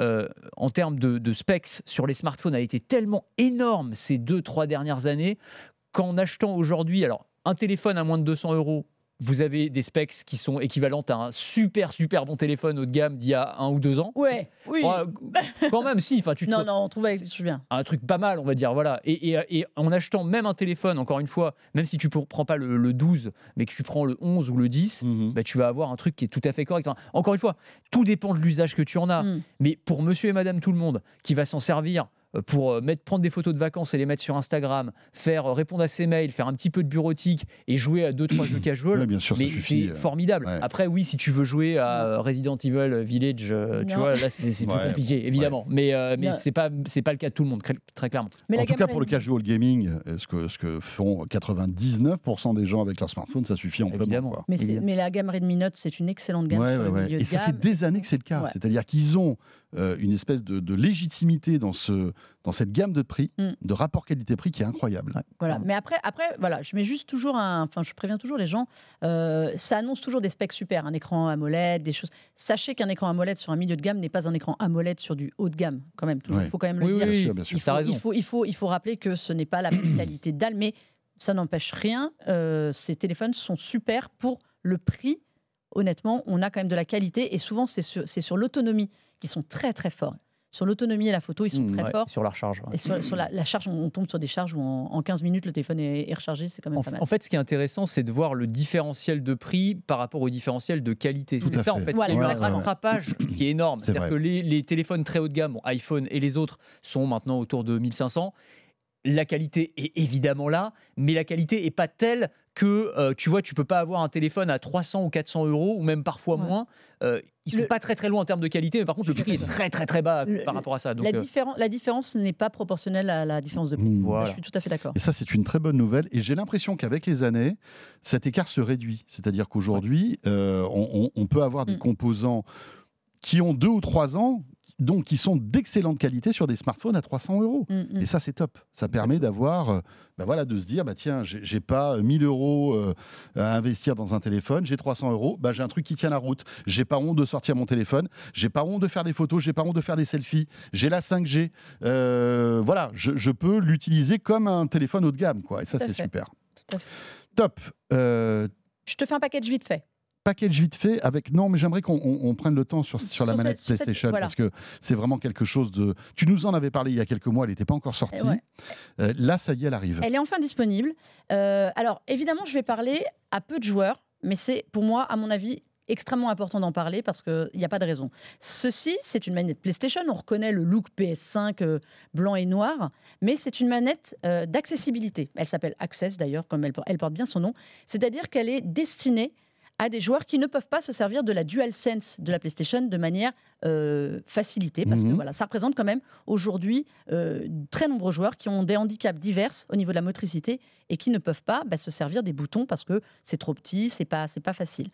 euh, en termes de, de specs sur les smartphones a été tellement énorme ces deux, trois dernières années qu'en achetant aujourd'hui, alors un téléphone à moins de 200 euros, vous avez des specs qui sont équivalentes à un super, super bon téléphone haut de gamme d'il y a un ou deux ans. Ouais, oui. Ouais, quand même, si, enfin, tu te non, non, on trouve avec. Je suis bien. un truc pas mal, on va dire, voilà. Et, et- et en achetant même un téléphone, encore une fois, même si tu ne prends pas le, le 12, mais que tu prends le 11 ou le 10, Mhm. bah, tu vas avoir un truc qui est tout à fait correct. Enfin, encore une fois, tout dépend de l'usage que tu en as. Mm. Mais pour monsieur et madame tout le monde qui va s'en servir euh, pour euh, mettre, prendre des photos de vacances et les mettre sur Instagram, faire euh, répondre à ses mails, faire un petit peu de bureautique et jouer à deux trois jeux casual, Ouais, bien sûr, ça mais suffit. c'est euh. formidable. ouais. Après, oui, si tu veux jouer à Resident Evil Village, tu Non. vois, là c'est plus compliqué, évidemment. Mais, euh, mais c'est pas c'est pas le cas de tout le monde, très, clairement. Mais en tout cas, pour le casual gaming, ce que, ce que font 99% des gens avec leur smartphone, ça suffit amplement. Évidemment. quoi. Mais, Évidemment. mais la gamme Redmi Note, c'est une excellente gamme Ouais, sur ouais, le ouais. milieu Et de ça fait des années que c'est le cas. Ouais. C'est-à-dire qu'ils ont euh, une espèce de, de légitimité dans, ce, dans cette gamme de prix, Mm. de rapport qualité-prix qui est incroyable. Ouais. Voilà. Pardon. Mais après, après, voilà, je mets juste toujours un. Enfin, je préviens toujours les gens. euh, ça annonce toujours des specs super, un écran AMOLED, des choses. Sachez qu'un écran AMOLED sur un milieu de gamme n'est pas un écran AMOLED sur du haut de gamme, quand même. Toujours, il faut quand même le Oui, dire. Bien oui, sûr, bien sûr. Il faut, raison. il, faut, il, faut, il faut rappeler que ce n'est pas la même qualité de dalle, mais ça n'empêche rien. euh, ces téléphones sont super pour le prix. Honnêtement, on a quand même de la qualité et souvent, c'est sur, c'est sur l'autonomie qu'ils sont très très forts. Sur l'autonomie et la photo, ils sont Mmh, très Ouais, forts. sur la recharge. ouais. Et sur, sur la, la charge, on, on tombe sur des charges où en, en 15 minutes, le téléphone est, est rechargé, c'est quand même En, pas mal. en fait, ce qui est intéressant, c'est de voir le différentiel de prix par rapport au différentiel de qualité. C'est ça, fait. en fait. Voilà, il y a un rattrapage qui est énorme. C'est C'est-à-dire que les, les téléphones très haut de gamme, bon, iPhone et les autres, sont maintenant autour de 1500. La qualité est évidemment là, mais la qualité est pas telle que euh, tu vois, tu peux pas avoir un téléphone à 300 ou 400 euros ou même parfois Ouais. moins. Euh, ils sont Le- pas très très loin en termes de qualité, mais par contre le prix est très très très bas Le- par rapport à ça. Donc, la, euh, la différence n'est pas proportionnelle à la différence de prix. Mm. Voilà. Je suis tout à fait d'accord. Et ça, c'est une très bonne nouvelle. Et j'ai l'impression qu'avec les années, cet écart se réduit. C'est-à-dire qu'aujourd'hui, euh, on, on- on peut avoir des Mm. composants qui ont deux ou trois ans, donc qui sont d'excellente qualité sur des smartphones à 300 euros. Mm, mm. Et ça, c'est top. Ça permet d'avoir, euh, bah voilà, de se dire, bah tiens, j'ai pas 1000 euros euh, à investir dans un téléphone, j'ai 300 euros, bah j'ai un truc qui tient la route. J'ai pas honte de sortir mon téléphone, j'ai pas honte de faire des photos, j'ai pas honte de faire des selfies, j'ai la 5G. Euh, voilà, je, je peux l'utiliser comme un téléphone haut de gamme, quoi. Et ça, c'est super. Tout à fait. Top. Euh, Je te fais un package vite fait. Package vite fait avec non mais j'aimerais qu'on on- on prenne le temps sur, sur la manette cette- sur cette- PlayStation voilà. parce que c'est vraiment quelque chose de tu nous en avais parlé il y a quelques mois elle n'était pas encore sortie ouais. Euh, là ça y est elle arrive Elle est enfin disponible. Euh, alors, évidemment, je vais parler à peu de joueurs, mais c'est pour moi, à mon avis, extrêmement important d'en parler parce qu'il n'y a pas de raison. Ceci, c'est une manette PlayStation. On reconnaît le look PS5 euh, blanc et noir, mais c'est une manette euh, d'accessibilité. Elle s'appelle Access d'ailleurs, comme elle porte bien son nom. C'est-à-dire qu'elle est destinée à des joueurs qui ne peuvent pas se servir de la DualSense de la PlayStation de manière euh, facilitée, parce que Mhm. voilà, ça représente quand même aujourd'hui euh, très nombreux joueurs qui ont des handicaps divers au niveau de la motricité et qui ne peuvent pas bah, se servir des boutons parce que c'est trop petit, c'est pas, c'est pas facile.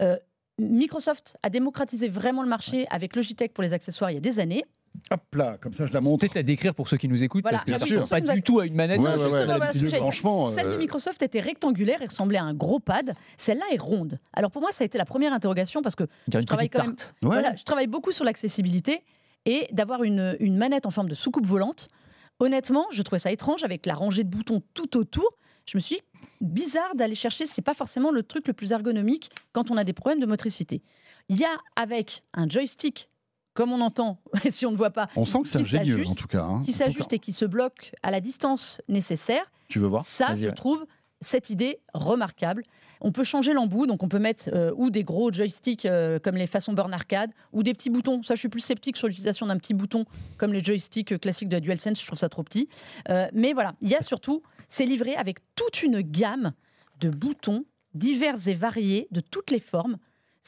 Euh, Microsoft a démocratisé vraiment le marché avec Logitech pour les accessoires il y a des années. Hop là comme ça je la montre Peut-être la décrire pour ceux qui nous écoutent, Voilà. parce que ça sûr. ressemble pas du tout à une manette. Ouais, non, ouais, ouais. voilà, franchement, Celle euh, de Microsoft était rectangulaire et ressemblait à un gros pad. Celle-là est ronde. Alors pour moi, ça a été la première interrogation parce que Je travaille quand même- tarte. Ouais. Voilà, je travaille beaucoup sur l'accessibilité et d'avoir une, une manette en forme de soucoupe volante. Honnêtement, je trouvais ça étrange avec la rangée de boutons tout autour. Je me suis dit, bizarre d'aller chercher, c'est pas forcément le truc le plus ergonomique quand on a des problèmes de motricité. Il y a avec un joystick, comme on entend, si on ne voit pas, on sent que c'est qui ingénieux s'ajuste- en tout cas hein. qui s'ajuste et qui se bloque à la distance nécessaire. tu veux voir Ça, je ouais. trouve cette idée remarquable. On peut changer l'embout, donc on peut mettre euh, ou des gros joysticks euh, comme les façons Burn Arcade, ou des petits boutons. Ça, je suis plus sceptique sur l'utilisation d'un petit bouton comme les joysticks euh, classiques de la DualSense. Je trouve ça trop petit. Euh, mais voilà, il y a surtout, c'est livré avec toute une gamme de boutons divers et variés de toutes les formes.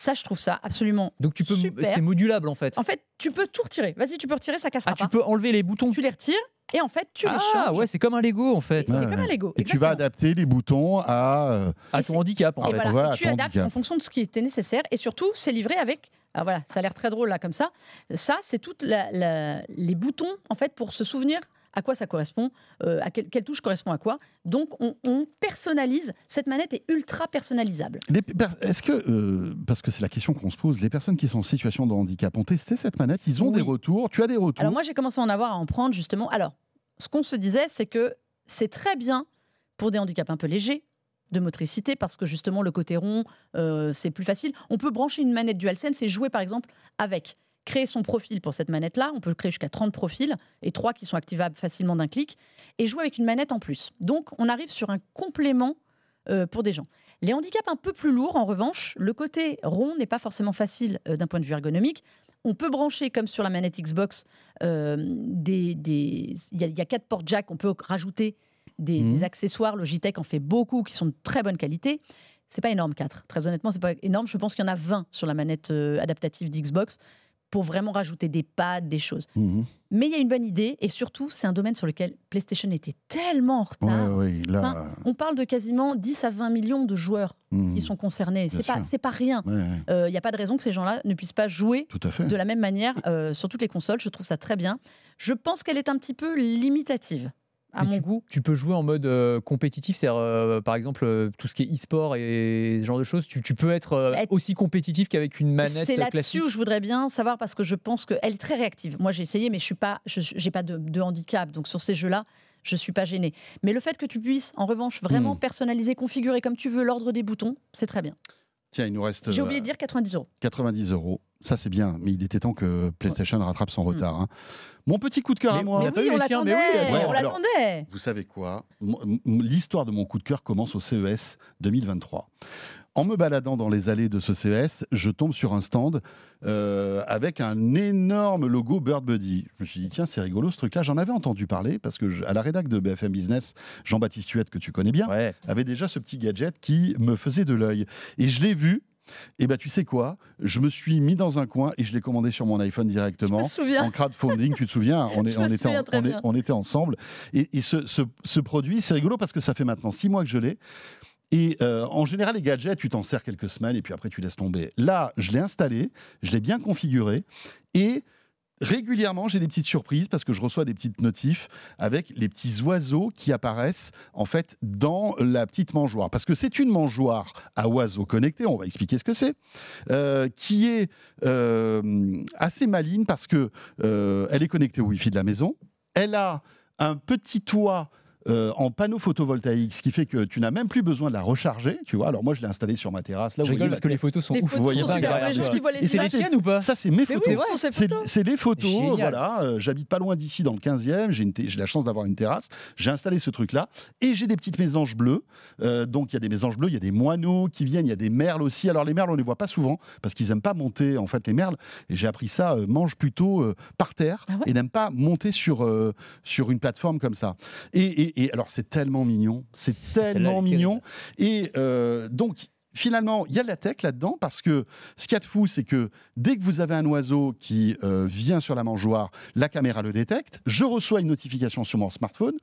Ça, je trouve ça absolument. Donc tu peux, c'est modulable en fait. En fait, tu peux tout retirer. Vas-y, tu peux retirer, ça cassera Ah, tu pas. peux enlever les boutons. Tu les retires et en fait, tu les Ah changes. ouais, c'est comme un Lego en fait. C'est Ouais, comme un. Lego. et tu vas adapter les boutons à euh, À ton handicap en Et fait. voilà, voilà, et tu adaptes handicap. en fonction de ce qui était nécessaire. Et surtout, c'est livré avec. Ah voilà, ça a l'air très drôle là comme ça. Ça, c'est toutes la- la- les boutons en fait pour se souvenir à quoi ça correspond, euh, à quelle, quelle touche correspond à quoi. Donc, on, on personnalise. Cette manette est ultra personnalisable. est-ce que euh, parce que c'est la question qu'on se pose les personnes qui sont en situation de handicap ont testé cette manette? Ils ont Oui. des retours? Tu as des retours? Alors moi, j'ai commencé à en avoir à en prendre justement. Alors, ce qu'on se disait, c'est que c'est très bien pour des handicaps un peu légers de motricité parce que justement le côté rond euh, c'est plus facile. On peut brancher une manette DualSense et jouer par exemple avec créer son profil pour cette manette là, on peut créer jusqu'à 30 profils et 3 qui sont activables facilement d'un clic et jouer avec une manette en plus. Donc on arrive sur un complément euh, pour des gens. Les handicaps un peu plus lourds en revanche, le côté rond n'est pas forcément facile euh, d'un point de vue ergonomique. On peut brancher comme sur la manette Xbox euh, des, des- il y, a- il y a quatre ports jack, on peut rajouter des, Mhm. des accessoires. Logitech en fait beaucoup qui sont de très bonne qualité. C'est pas énorme 4. Très honnêtement, c'est pas énorme. Je pense qu'il y en a 20 sur la manette adaptative d'Xbox pour vraiment rajouter des pads, des choses. Mhm. Mais il y a une bonne idée et surtout, c'est un domaine sur lequel PlayStation était tellement en retard. Ouais, ouais, là, On parle de quasiment 10 à 20 millions de joueurs mhm. qui sont concernés. C'est pas, c'est pas rien. Ouais, Il n'y a pas de raison que ces gens-là ne puissent pas jouer de la même manière euh, sur toutes les consoles. Je trouve ça très bien. Je pense qu'elle est un petit peu limitative à Mais mon goût. Tu peux jouer en mode euh, compétitif, c'est-à-dire euh, par exemple euh, tout ce qui est e-sport et ce genre de choses. Tu, tu peux être euh, Être- aussi compétitif qu'avec une manette C'est là-dessus où je voudrais bien savoir parce que je pense qu'elle est très réactive. Moi, j'ai essayé, mais je suis pas, j'ai pas de, de handicap, donc sur ces jeux-là, je suis pas gênée. Mais le fait que tu puisses, en revanche, vraiment Hmm. personnaliser, configurer comme tu veux l'ordre des boutons, c'est très bien. tiens il nous reste J'ai euh, oublié de dire 90 euros. 90 euros. Ça, c'est bien, mais il était temps que PlayStation rattrape son retard. hein. Mon petit coup de cœur Mais- à moi. mais oui, on l'attendait, oui, ouais, on alors- l'attendait. Vous savez quoi? L'histoire de mon coup de cœur commence au CES 2023. En me baladant dans les allées de ce CES, je tombe sur un stand euh, avec un énorme logo Bird Buddy. Je me suis dit, tiens, c'est rigolo ce truc-là. J'en avais entendu parler parce que je- à la rédac de BFM Business, Jean-Baptiste Huette, que tu connais bien, Ouais. avait déjà ce petit gadget qui me faisait de l'œil. Et je l'ai vu. Et ben tu sais quoi? Je me suis mis dans un coin et je l'ai commandé sur mon iPhone directement en crowdfunding, tu te souviens? On, est- était, en- on est- bien. on était ensemble. Et, et ce, ce- ce produit, c'est rigolo parce que ça fait maintenant six mois que je l'ai. Et euh, en général, les gadgets, tu t'en sers quelques semaines et puis après, tu laisses tomber. Là, je l'ai installé, je l'ai bien configuré et régulièrement, j'ai des petites surprises parce que je reçois des petites notifs avec les petits oiseaux qui apparaissent en fait dans la petite mangeoire. Parce que c'est une mangeoire à oiseaux connectés, on va expliquer ce que c'est, euh, qui est euh, assez maligne parce que euh, elle est connectée au Wi-Fi de la maison. Elle a un petit toit euh, en panneau photovoltaïque, ce qui fait que tu n'as même plus besoin de la recharger. Tu vois, alors moi je l'ai installé sur ma terrasse. Là, Je vous rigole voyez parce que les photos sont Les ouf. photos voyez vois les Et c'est les tiennes ou pas Ça, c'est mes photos. C'est les photos, Génial. voilà. euh, J'habite pas loin d'ici, dans le 15e. J'ai une t- j'ai la chance d'avoir une terrasse. J'ai installé ce truc-là. Et j'ai des petites mésanges bleues. Euh, donc, il y a des mésanges bleues, il y a des moineaux qui viennent, il y a des merles aussi. Alors, les merles, on les voit pas souvent parce qu'ils aiment pas monter, en fait, les merles. Et j'ai appris ça, euh, mangent plutôt euh, par terre Ah ouais et n'aiment pas monter sur, euh, sur une plateforme comme ça. Et, et- et alors, c'est tellement mignon. C'est Celle-là, tellement mignon. Et euh, donc, finalement, il y a de la tech là-dedans parce que ce qu'il y a de fou, c'est que dès que vous avez un oiseau qui euh, vient sur la mangeoire, la caméra le détecte. Je reçois une notification sur mon smartphone.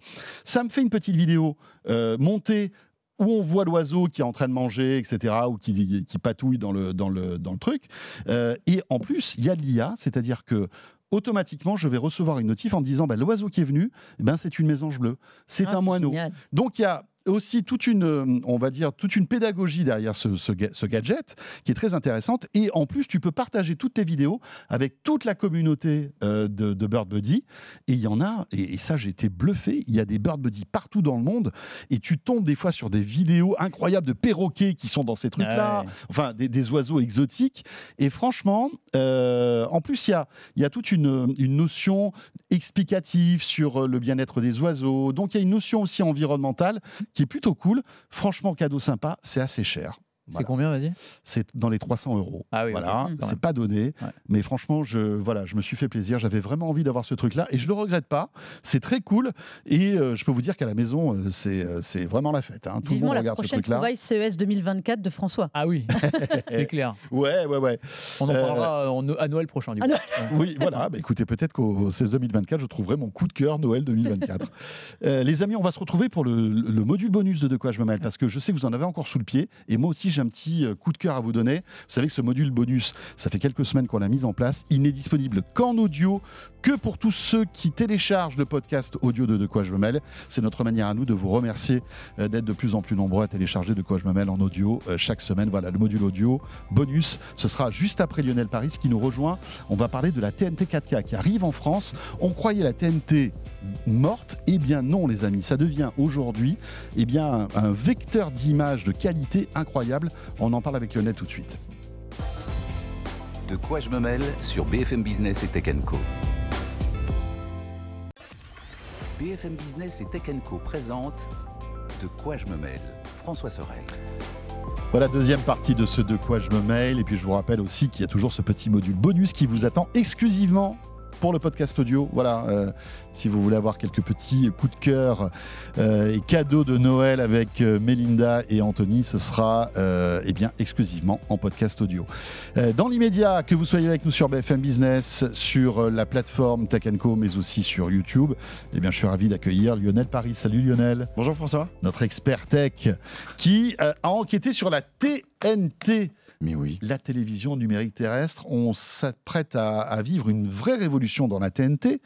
Ça me fait une petite vidéo euh, montée où on voit l'oiseau qui est en train de manger, etc., ou qui, qui patouille dans le, dans le, dans le truc. Euh, et en plus, il y a l'IA, c'est-à-dire que automatiquement, je vais recevoir une notif en me disant bah, l'oiseau qui est venu, eh ben, c'est une mésange bleue, c'est Ah, un moineau. génial. Donc il y a aussi toute une, euh, on va dire, toute une pédagogie derrière ce, ce ga- ce gadget qui est très intéressante. Et en plus, tu peux partager toutes tes vidéos avec toute la communauté euh, de, de Bird Buddy. Et il y en a, et, et ça j'ai été bluffé, il y a des Bird Buddy partout dans le monde. Et tu tombes des fois sur des vidéos incroyables de perroquets qui sont dans ces trucs-là, Ah ouais. enfin des, des oiseaux exotiques. Et franchement, euh, en plus, il y a, il y a toute une, une notion explicative sur le bien-être des oiseaux. Donc il y a une notion aussi environnementale qui est plutôt cool. Franchement, cadeau sympa, c'est assez cher. C'est combien, vas-y? C'est dans les 300 euros. Ah oui, voilà, c'est pas donné, Ouais. mais franchement, je voilà, je me suis fait plaisir. J'avais vraiment envie d'avoir ce truc-là et je le regrette pas. C'est très cool et euh, je peux vous dire qu'à la maison, euh, c'est euh, c'est vraiment la fête. hein. Tout le Vivement monde la regarde ce prochaine truc-là. trouvaille CES 2024 de François. Ah oui, c'est clair. Ouais, ouais, ouais. On en parlera en- à Noël prochain, du coup. Noël. Oui, voilà. Bah, écoutez, peut-être qu'au 16 2024, je trouverai mon coup de cœur Noël 2024. Euh, les amis, on va se retrouver pour le, le module bonus de De quoi je me mêle, parce que je sais que vous en avez encore sous le pied, et moi aussi un petit euh, coup de cœur à vous donner. Vous savez que ce module bonus, ça fait quelques semaines qu'on l'a mis en place. Il n'est disponible qu'en audio, que pour tous ceux qui téléchargent le podcast audio de De quoi je me mêle. C'est notre manière à nous de vous remercier euh, d'être de plus en plus nombreux à télécharger De quoi je me mêle en audio euh, chaque semaine. Voilà, le module audio bonus, ce sera juste après Lionel Paris qui nous rejoint. On va parler de la TNT 4K qui arrive en France. On croyait la TNT morte, eh bien non les amis, ça devient aujourd'hui eh bien un, un vecteur d'image de qualité incroyable. On en parle avec Lionel tout de suite. De quoi je me mêle sur BFM Business et Tech Co. BFM Business et Tech Co présente De quoi je me mêle François Sorel. Voilà, deuxième partie de ce De quoi je me mail. Et puis je vous rappelle aussi qu'il y a toujours ce petit module bonus qui vous attend exclusivement pour le podcast audio. Voilà, euh, si vous voulez avoir quelques petits coups de cœur euh, et cadeaux de Noël avec euh, Mélinda et Anthony, ce sera eh bien exclusivement en podcast audio. Dans l'immédiat, que vous soyez avec nous sur BFM Business, sur la plateforme Tech Co, mais aussi sur YouTube, eh bien je suis ravi d'accueillir Lionel Paris. Salut Lionel Bonjour François. notre expert tech, qui a enquêté sur la TNT, Mais oui. la télévision numérique terrestre. On s'apprête à, à vivre une vraie révolution dans la TNT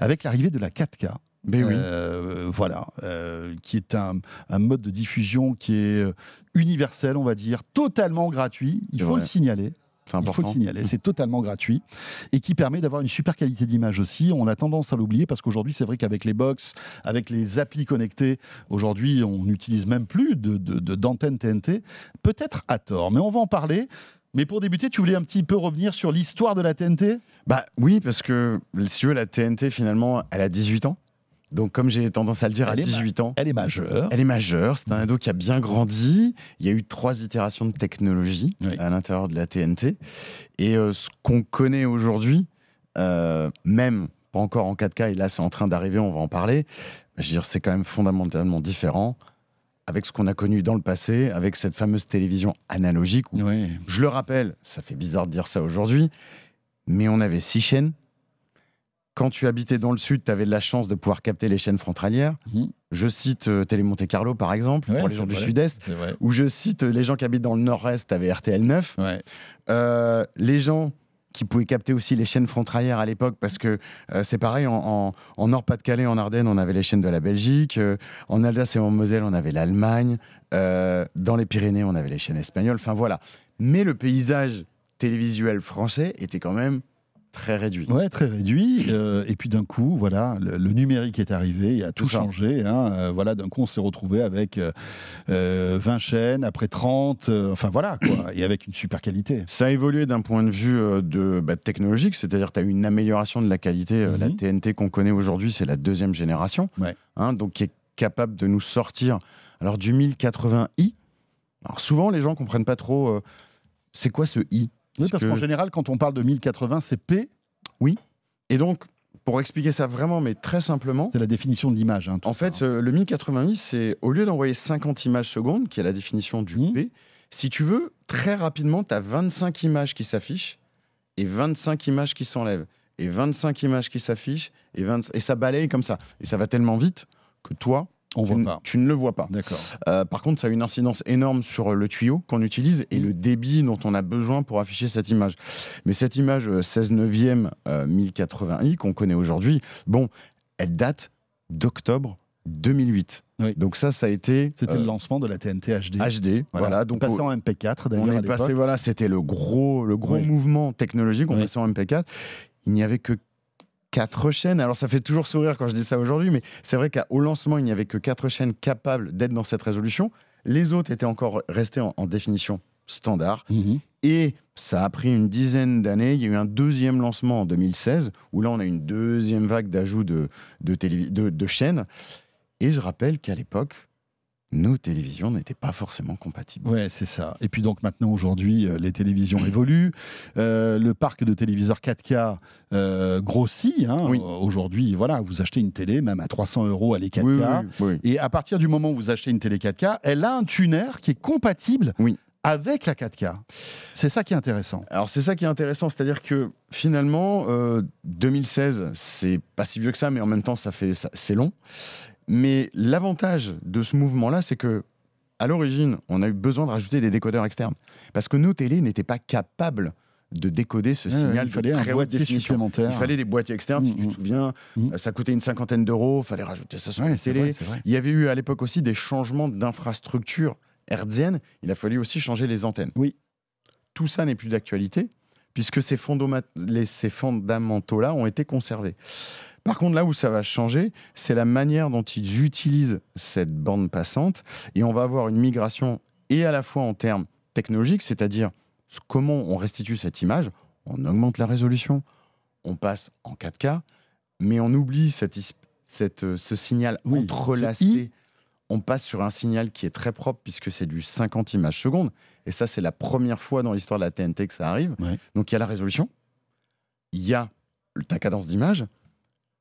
avec l'arrivée de la 4K. Mais oui. Euh, voilà, euh, qui est un, un mode de diffusion qui est euh, universel, on va dire, totalement gratuit. Il faut vrai. le signaler. Il faut le signaler, c'est totalement gratuit et qui permet d'avoir une super qualité d'image aussi. On a tendance à l'oublier parce qu'aujourd'hui, c'est vrai qu'avec les box, avec les applis connectés, aujourd'hui, on n'utilise même plus de, de- de- d'antenne TNT, peut-être à tort, mais on va en parler. Mais pour débuter, tu voulais un petit peu revenir sur l'histoire de la TNT Bah oui, parce que si tu veux, la TNT finalement, elle a 18 ans. Donc comme j'ai tendance à le dire, Elle à est ma- 18 ans, Elle est majeure. elle est majeure. C'est un ado qui a bien grandi. Il y a eu trois itérations de technologie Oui. à l'intérieur de la TNT. Et euh, ce qu'on connaît aujourd'hui, euh, même pas encore en 4K, et là c'est en train d'arriver, on va en parler, je veux dire, c'est quand même fondamentalement différent avec ce qu'on a connu dans le passé, avec cette fameuse télévision analogique où Oui. Je le rappelle, ça fait bizarre de dire ça aujourd'hui, mais on avait six chaînes. Quand tu habitais dans le sud, tu avais de la chance de pouvoir capter les chaînes frontalières. Mhm. Je cite euh, Télé Monte Carlo, par exemple, Ouais, pour les gens du sud-est. Ou je cite euh, les gens qui habitent dans le nord-est, tu avais RTL 9. Ouais. Euh, les gens qui pouvait capter aussi les chaînes frontalières à l'époque, parce que euh, c'est pareil, en, en- en Nord-Pas-de-Calais, en Ardennes, on avait les chaînes de la Belgique, euh, en Alsace et en Moselle, on avait l'Allemagne, euh, dans les Pyrénées, on avait les chaînes espagnoles, enfin voilà. Mais le paysage télévisuel français était quand même très réduit. Ouais, très réduit. euh, et puis d'un coup, voilà, le, le numérique est arrivé, il a tout changé. hein, euh, voilà, d'un coup, on s'est retrouvé avec euh, euh, 20 chaînes, après 30, euh, enfin voilà, quoi, et avec une super qualité. Ça a évolué d'un point de vue euh, de, bah, technologique, c'est-à-dire tu as eu une amélioration de la qualité. Euh, La Mhm. TNT qu'on connaît aujourd'hui, c'est la deuxième génération, Ouais. hein, donc qui est capable de nous sortir alors du 1080i. Alors souvent, les gens comprennent pas trop euh, c'est quoi ce i? Oui, parce que- qu'en général, quand on parle de 1080, c'est P, Et donc, pour expliquer ça vraiment, mais très simplement, c'est la définition de l'image. hein, en ça, fait, hein. euh, le 1080i, c'est au lieu d'envoyer 50 images secondes, qui est la définition du. P, si tu veux, très rapidement, tu as 25 images qui s'affichent et 25 images qui s'enlèvent. Et 25 images qui s'affichent et, 20 et ça balaye comme ça. Et ça va tellement vite que toi, on tu, voit n- pas. tu ne le vois pas. D'accord. Euh, par contre, ça a une incidence énorme sur le tuyau qu'on utilise et Mhm. le débit dont on a besoin pour afficher cette image. Mais cette image euh, 16 neuvième euh, 1080i qu'on connaît aujourd'hui, bon, elle date d'octobre 2008. Oui. Donc ça, ça a été C'était euh, le lancement de la TNT HD. HD. Voilà, donc passé au- en MP4 on d'ailleurs à est passé, l'époque. voilà, c'était le gros, le gros Oui. mouvement technologique. On Oui. passait en MP4. Il n'y avait que quatre chaînes. Alors ça fait toujours sourire quand je dis ça aujourd'hui, mais c'est vrai qu'au lancement, il n'y avait que quatre chaînes capables d'être dans cette résolution. Les autres étaient encore restés en, en définition standard. Mhm. Et ça a pris une dizaine d'années. Il y a eu un deuxième lancement en 2016, où là, on a une deuxième vague d'ajout de, de, de- de chaînes. Et je rappelle qu'à l'époque, nos télévisions n'étaient pas forcément compatibles. Ouais, c'est ça. Et puis donc maintenant, aujourd'hui, euh, les télévisions évoluent. Euh, le parc de téléviseurs 4K euh, grossit. hein. Oui. Aujourd'hui, voilà, vous achetez une télé, même à 300 euros, elle est 4K. Oui, oui, oui. Et à partir du moment où vous achetez une télé 4K, elle a un tuner qui est compatible Oui. avec la 4K. C'est ça qui est intéressant. Alors c'est ça qui est intéressant, c'est-à-dire que finalement, euh, 2016, c'est pas si vieux que ça, mais en même temps, ça fait, c'est long. Mais l'avantage de ce mouvement-là, c'est que à l'origine, on a eu besoin de rajouter des décodeurs externes, parce que nos télés n'étaient pas capables de décoder ce signal il fallait de un très haute boîtier supplémentaire. Il fallait des boîtiers externes, si Mm, tu mm. te souviens, Mm. euh, ça coûtait une cinquantaine d'euros, il fallait rajouter ça sur Ouais, la télé. vrai, c'est vrai. Il y avait eu à l'époque aussi des changements d'infrastructure hertzienne. Il a fallu aussi changer les antennes. Oui. Tout ça n'est plus d'actualité, puisque ces fondamentaux-là ont été conservés. Par contre, là où ça va changer, c'est la manière dont ils utilisent cette bande passante. Et on va avoir une migration, et à la fois en termes technologiques, c'est-à-dire ce- comment on restitue cette image. On augmente la résolution, on passe en 4K, mais on oublie cette euh, ce signal Oui, entrelacé. On passe sur un signal qui est très propre puisque c'est du 50 images secondes. Et ça, c'est la première fois dans l'histoire de la TNT que ça arrive. Ouais. Donc il y a la résolution, il y a ta cadence d'image,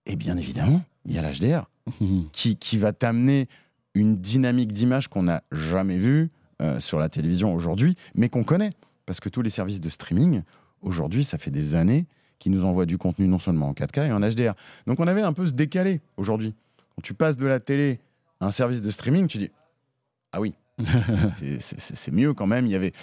et bien évidemment, il y a l'HDR Mhm. qui, qui va t'amener une dynamique d'image qu'on n'a jamais vue euh, sur la télévision aujourd'hui, mais qu'on connaît. Parce que tous les services de streaming, aujourd'hui, ça fait des années qu'ils nous envoient du contenu non seulement en 4K et en HDR. Donc on avait un peu ce décalé aujourd'hui. Quand tu passes de la télé à un service de streaming, tu dis Ah oui, c'est- mieux quand même. Il y avait.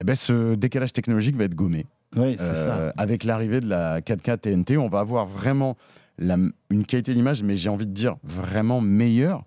Eh ben, ce décalage technologique va être gommé. Oui, Euh, ça. avec l'arrivée de la 4K TNT, on va avoir vraiment la- une qualité d'image, mais j'ai envie de dire vraiment meilleure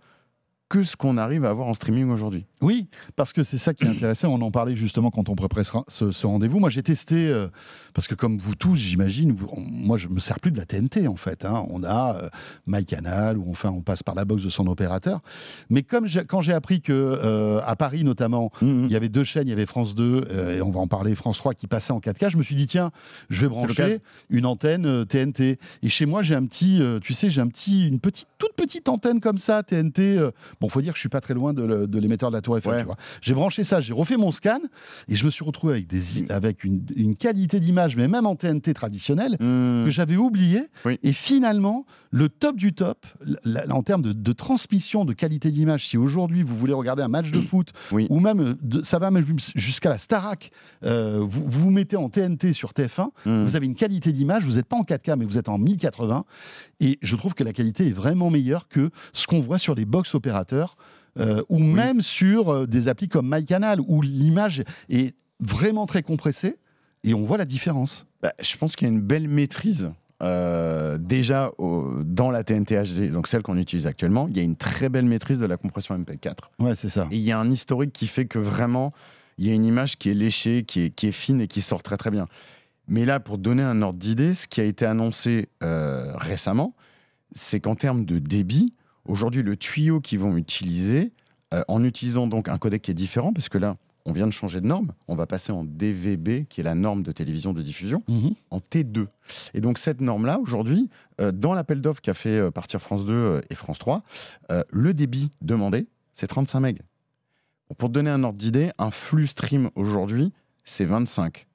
que ce qu'on arrive à avoir en streaming aujourd'hui. Oui, parce que c'est ça qui est intéressant. On en parlait justement quand on préparait ce, rendez-vous. Moi, j'ai testé, euh, parce que comme vous tous, j'imagine, moi, je me sers plus de la TNT en fait. hein. On a euh, MyCanal, ou enfin, on passe par la box de son opérateur. Mais comme quand j'ai appris que euh, à Paris notamment, il y avait deux chaînes, il y avait France 2 euh, et on va en parler, France 3 qui passaient en 4K, je me suis dit tiens, je vais brancher une antenne euh, TNT. Et chez moi, j'ai un petit, euh, tu sais, j'ai un petit, une petite, toute petite antenne comme ça TNT. euh, bon, faut dire que je suis pas très loin de, l'émetteur de la Tour Eiffel. Ouais. J'ai branché ça, j'ai refait mon scan et je me suis retrouvé avec des, avec une, une qualité d'image, mais même en TNT traditionnelle Mmh. que j'avais oublié. Oui. Et finalement, le top du top, la- la- en termes de, de transmission, de qualité d'image, si aujourd'hui vous voulez regarder un match de foot, Oui. ou même, euh, de- ça va même jusqu'à la Starac, euh, vous, vous vous mettez en TNT sur TF1, Mmh. vous avez une qualité d'image, vous n'êtes pas en 4K, mais vous êtes en 1080. Et je trouve que la qualité est vraiment meilleure que ce qu'on voit sur les box opérateurs. Euh, ou même sur euh, des applis comme MyCanal, où l'image est vraiment très compressée et on voit la différence. Bah, je pense qu'il y a une belle maîtrise. euh, déjà au- dans la TNT HD, donc celle qu'on utilise actuellement, il y a une très belle maîtrise de la compression MP4. Ouais, c'est ça. Et il y a un historique qui fait que vraiment, il y a une image qui est léchée, qui est, qui est fine et qui sort très très bien. Mais là, pour donner un ordre d'idée, ce qui a été annoncé euh, récemment, c'est qu'en termes de débit, aujourd'hui, le tuyau qu'ils vont utiliser, euh, en utilisant donc un codec qui est différent, parce que là, on vient de changer de norme, on va passer en DVB, qui est la norme de télévision de diffusion, Mhm. en T2. Et donc cette norme-là, aujourd'hui, euh, dans l'appel d'offres qu'a fait euh, partir France 2 euh, et France 3, euh, le débit demandé, c'est 35 MB. Bon, pour te donner un ordre d'idée, un flux stream aujourd'hui, c'est 25.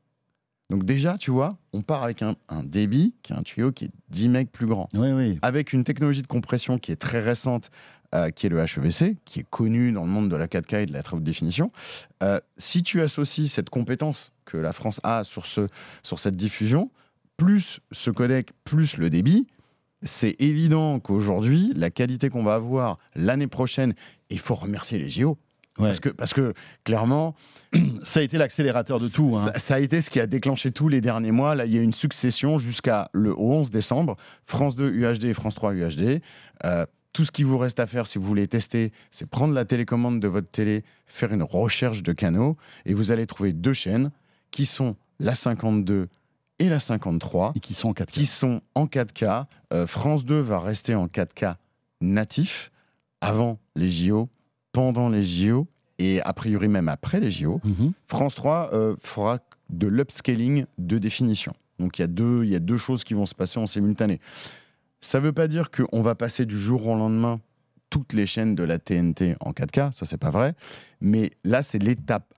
Donc déjà, tu vois, on part avec un, un débit qui est un tuyau qui est 10 MB plus grand Oui, oui. avec une technologie de compression qui est très récente, euh, qui est le HEVC, qui est connu dans le monde de la 4K et de la très haute définition. Euh, si tu associes cette compétence que la France a sur, ce, sur cette diffusion, plus ce codec, plus le débit, c'est évident qu'aujourd'hui, la qualité qu'on va avoir l'année prochaine, il faut remercier les JO. Ouais. Parce, que, parce que clairement, Ça a été l'accélérateur de tout. hein. ça, ça a été ce qui a déclenché tous les derniers mois. Là, il y a eu une succession jusqu'à le au 11 décembre. France 2 UHD et France 3 UHD. Euh, tout ce qui vous reste à faire si vous voulez tester, c'est prendre la télécommande de votre télé, faire une recherche de canaux, et vous allez trouver deux chaînes qui sont la 52 et la 53, Et qui sont en 4K. qui sont en 4K. Euh, France 2 va rester en 4K natif avant les JO, pendant les JO, et a priori même après les JO. Mhm. France 3 euh, fera de l'upscaling de définition. Donc il y, a deux, il y a deux choses qui vont se passer en simultané. Ça ne veut pas dire qu'on va passer du jour au lendemain toutes les chaînes de la TNT en 4K, ça c'est pas vrai. Mais là c'est l'étape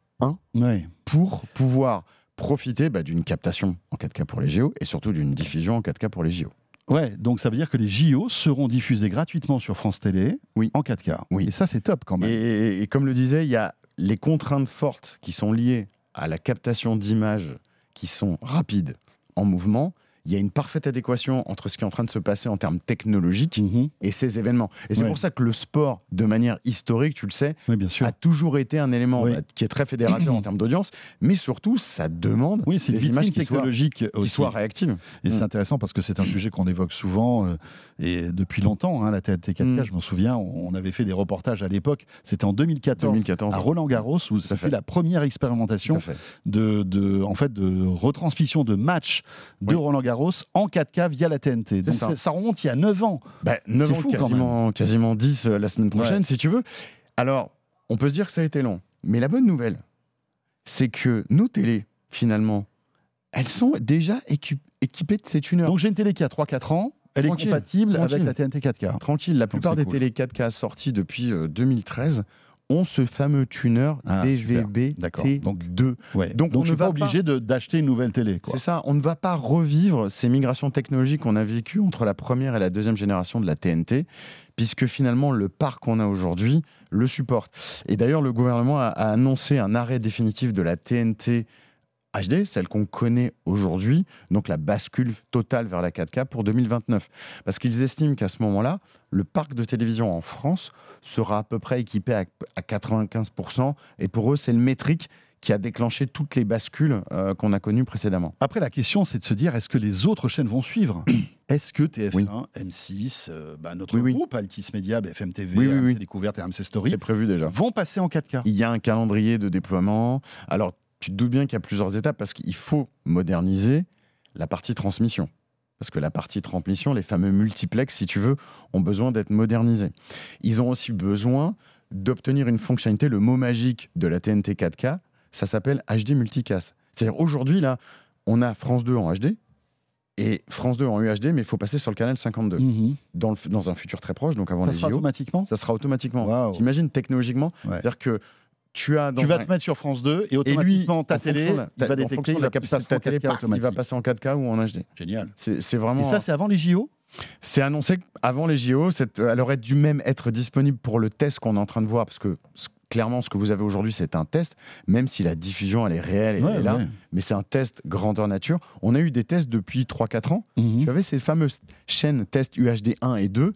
Ouais. pour pouvoir profiter bah, d'une captation en 4K pour les JO et surtout d'une diffusion en 4K pour les JO. Ouais, donc ça veut dire que les JO seront diffusés gratuitement sur France Télé Oui. en 4K. Oui. Et ça, c'est top quand même. Et, et comme le disait, il y a les contraintes fortes qui sont liées à la captation d'images qui sont rapides en mouvement. Il y a une parfaite adéquation entre ce qui est en train de se passer en termes technologiques Mhm. et ces événements. Et c'est Ouais. pour ça que le sport, de manière historique, tu le sais, Oui, bien sûr. a toujours été un élément Oui. bah, qui est très fédérateur en termes d'audience, mais surtout, ça demande Oui, c'est des images vitrine qui soient, qui réactives. Et c'est Mm. intéressant parce que c'est un sujet qu'on évoque souvent euh, et depuis longtemps. hein, la TNT 4K, Mm. je m'en souviens, on avait fait des reportages à l'époque. C'était en 2014. 2014. À Roland Garros, où fait. c'était la première expérimentation fait. de, de, en fait, de retransmission de matchs de. Roland Garros en 4K via la TNT. Donc ça. remonte il y a 9 ans. Bah, 9 C'est ans, fou, quasiment, quasiment 10 euh, la semaine prochaine, Ouais. si tu veux. Alors, on peut se dire que ça a été long. Mais la bonne nouvelle, c'est que nos télés, finalement, elles sont déjà équi- équipées de ces tuners. Donc j'ai une télé qui a 3-4 ans. Elle Tranquille, est compatible tranquille. avec la TNT 4K. Tranquille, la plupart des cool. télés 4K sorties depuis euh, 2013 ont ce fameux tuner Ah, DVB D'accord. Donc, T2. Ouais. Donc, Donc, on ne suis pas va obligé d'acheter une nouvelle télé. C'est ça, on ne va pas revivre ces migrations technologiques qu'on a vécues entre la première et la deuxième génération de la TNT, puisque finalement le parc qu'on a aujourd'hui le supporte. Et d'ailleurs, le gouvernement a, a annoncé un arrêt définitif de la TNT HD, celle qu'on connaît aujourd'hui, donc la bascule totale vers la 4K pour 2029. Parce qu'ils estiment qu'à ce moment-là, le parc de télévision en France sera à peu près équipé à, à 95%, et pour eux, c'est le métrique qui a déclenché toutes les bascules euh, qu'on a connues précédemment. Après, la question, c'est de se dire est-ce que les autres chaînes vont suivre? Est-ce que TF1, Oui. M6, euh, bah, notre Oui, oui. groupe, Altis Media, BFM TV, RMC. Découverte et RMC Story, prévu déjà. vont passer en 4K Il y a un calendrier de déploiement. Alors, tu te doutes bien qu'il y a plusieurs étapes parce qu'il faut moderniser la partie transmission. Parce que la partie transmission, les fameux multiplex, si tu veux, ont besoin d'être modernisés. Ils ont aussi besoin d'obtenir une fonctionnalité, le mot magique de la TNT 4K, ça s'appelle HD Multicast. C'est-à-dire aujourd'hui, là, on a France 2 en HD et France 2 en UHD, mais il faut passer sur le canal 52 Mhm. dans, le- dans un futur très proche, donc avant Ça les sera JO. automatiquement? Ça sera automatiquement. T'imagines technologiquement? Ouais. C'est-à-dire que tu as dans Tu vas un- te mettre sur France 2 et et lui, automatiquement ta fonction télé, il va détecter, il va la capacité en ta télé, 4K paf, il va passer en 4K ou en HD. Génial. C'est c'est Et vraiment. ça, c'est avant les JO C'est annoncé avant les JO. Elle aurait dû même être disponible pour le test qu'on est en train de voir, parce que clairement, ce que vous avez aujourd'hui, c'est un test, même si la diffusion elle est réelle, elle Ouais, est là, ouais. mais c'est un test grandeur nature. On a eu des tests depuis 3-4 ans. Mhm. Tu avais ces fameuses chaînes test UHD 1 et 2.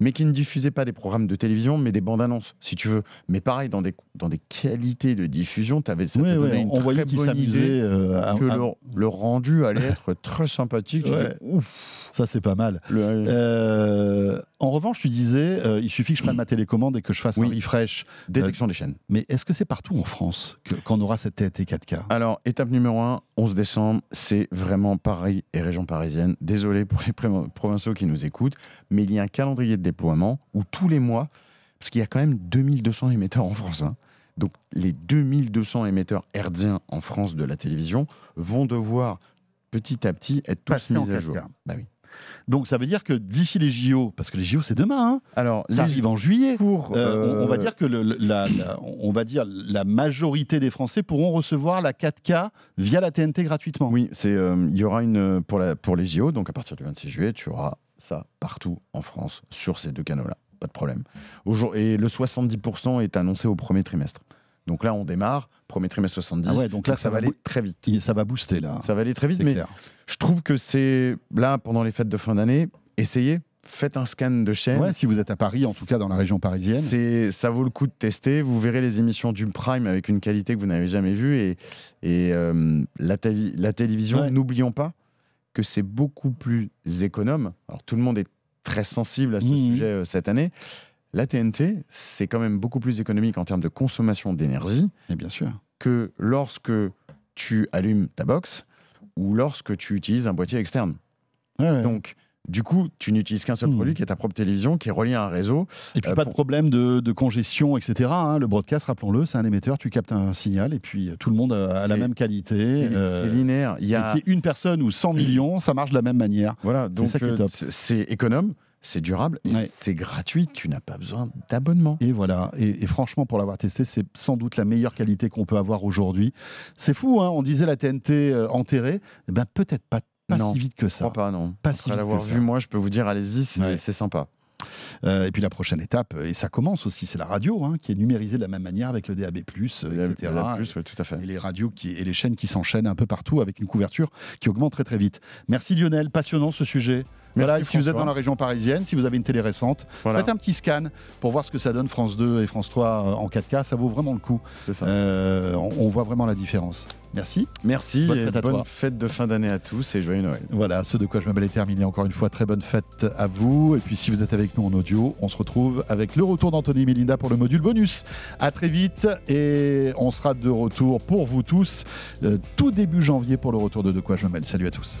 Mais qui ne diffusait pas des programmes de télévision, mais des bandes annonces, si tu veux. Mais pareil, dans des, dans des qualités de diffusion, avais, ça Ouais, une on voyait qu'ils s'amusaient euh, que à- le, le rendu allait être très sympathique. Tu Ouais. dis, Ouf, Ça, c'est pas mal. le- Euh, en revanche, tu disais, euh, il suffit que je prenne ma télécommande et que je fasse un Oui. refresh. détection des chaînes. Mais est-ce que c'est partout en France qu'on aura cette TNT 4K Alors, étape numéro 1, 11 décembre, c'est vraiment Paris et région parisienne. Désolé pour les provinciaux qui nous écoutent, mais il y a un calendrier de déploiement où tous les mois, parce qu'il y a quand même 2200 émetteurs en France, hein, donc les 2200 émetteurs hertziens en France de la télévision vont devoir petit à petit être tous mis à 4K. jour. Bah oui. Donc ça veut dire que d'ici les JO, parce que les JO c'est demain, hein, Alors, ça arrive en juillet. pour, euh, on, on va euh, dire que le- le- la, la- on va dire la majorité des Français pourront recevoir la 4K via la TNT gratuitement. Oui, c'est euh, il y aura une pour la pour les JO, donc à partir du 26 juillet, tu auras ça partout en France sur ces deux canaux-là, pas de problème. Et le 70% est annoncé au premier trimestre. Donc là, on démarre, premier trimestre 70. Ah ouais, donc là, ça ça va aller très vite. Ça va booster là. Ça va aller très vite, mais clair. je trouve que c'est là pendant les fêtes de fin d'année, essayez, faites un scan de chaîne. Ouais, si vous êtes à Paris, en tout cas dans la région parisienne. C'est, ça vaut le coup de tester. Vous verrez les émissions du Prime avec une qualité que vous n'avez jamais vue. Et, et euh, la, télévi- la télévision, Ouais. n'oublions pas que c'est beaucoup plus économe. Alors tout le monde est très sensible à ce Mhm. sujet euh, cette année. La TNT, c'est quand même beaucoup plus économique en termes de consommation d'énergie Et bien sûr. que lorsque tu allumes ta box ou lorsque tu utilises un boîtier externe. Ouais, ouais. Donc, du coup, tu n'utilises qu'un seul Mhm. produit qui est ta propre télévision, qui est relié à un réseau. Et puis euh, pas de problème de, de congestion, etc. hein. Le broadcast, rappelons-le, c'est un émetteur, tu captes un signal et puis euh, tout le monde a, la même qualité. C'est euh, c'est linéaire. Il y a, une personne ou 100 millions, ça marche de la même manière. voilà, donc euh, c'est économe, c'est durable, Ouais. c'est gratuit. Tu n'as pas besoin d'abonnement. Et voilà. Et, et franchement, pour l'avoir testé, c'est sans doute la meilleure qualité qu'on peut avoir aujourd'hui. C'est fou, hein on disait la TNT enterrée. Eh ben peut-être pas, pas Non, si vite que Je ça. crois pas, non. Pas si Après vite l'avoir que ça. vu, moi, je peux vous dire, allez-y, c'est Ouais. c'est sympa. Euh, et puis la prochaine étape, et ça commence aussi, c'est la radio, hein, qui est numérisée de la même manière avec le DAB+, euh, etc. La plus, ouais, tout à fait. et les radios qui, et les chaînes qui s'enchaînent un peu partout avec une couverture qui augmente très très vite. Merci Lionel, passionnant ce sujet. Voilà, si vous êtes dans la région parisienne, si vous avez une télé récente, Voilà, faites un petit scan pour voir ce que ça donne France 2 et France 3 euh, en 4K, ça vaut vraiment le coup. ça. Euh, on, on voit vraiment la différence. Merci. Merci bonne et fête à bonne toi. fête de fin d'année à tous et joyeux Noël. Voilà, ce de quoi je m'appelle est terminé. Encore une fois, très bonne fête à vous. Et puis si vous êtes avec nous en audio, on se retrouve avec le retour d'Anthony et Melinda pour le module bonus. À très vite et on sera de retour pour vous tous euh, tout début janvier pour le retour de De quoi je me mêle. Salut à tous.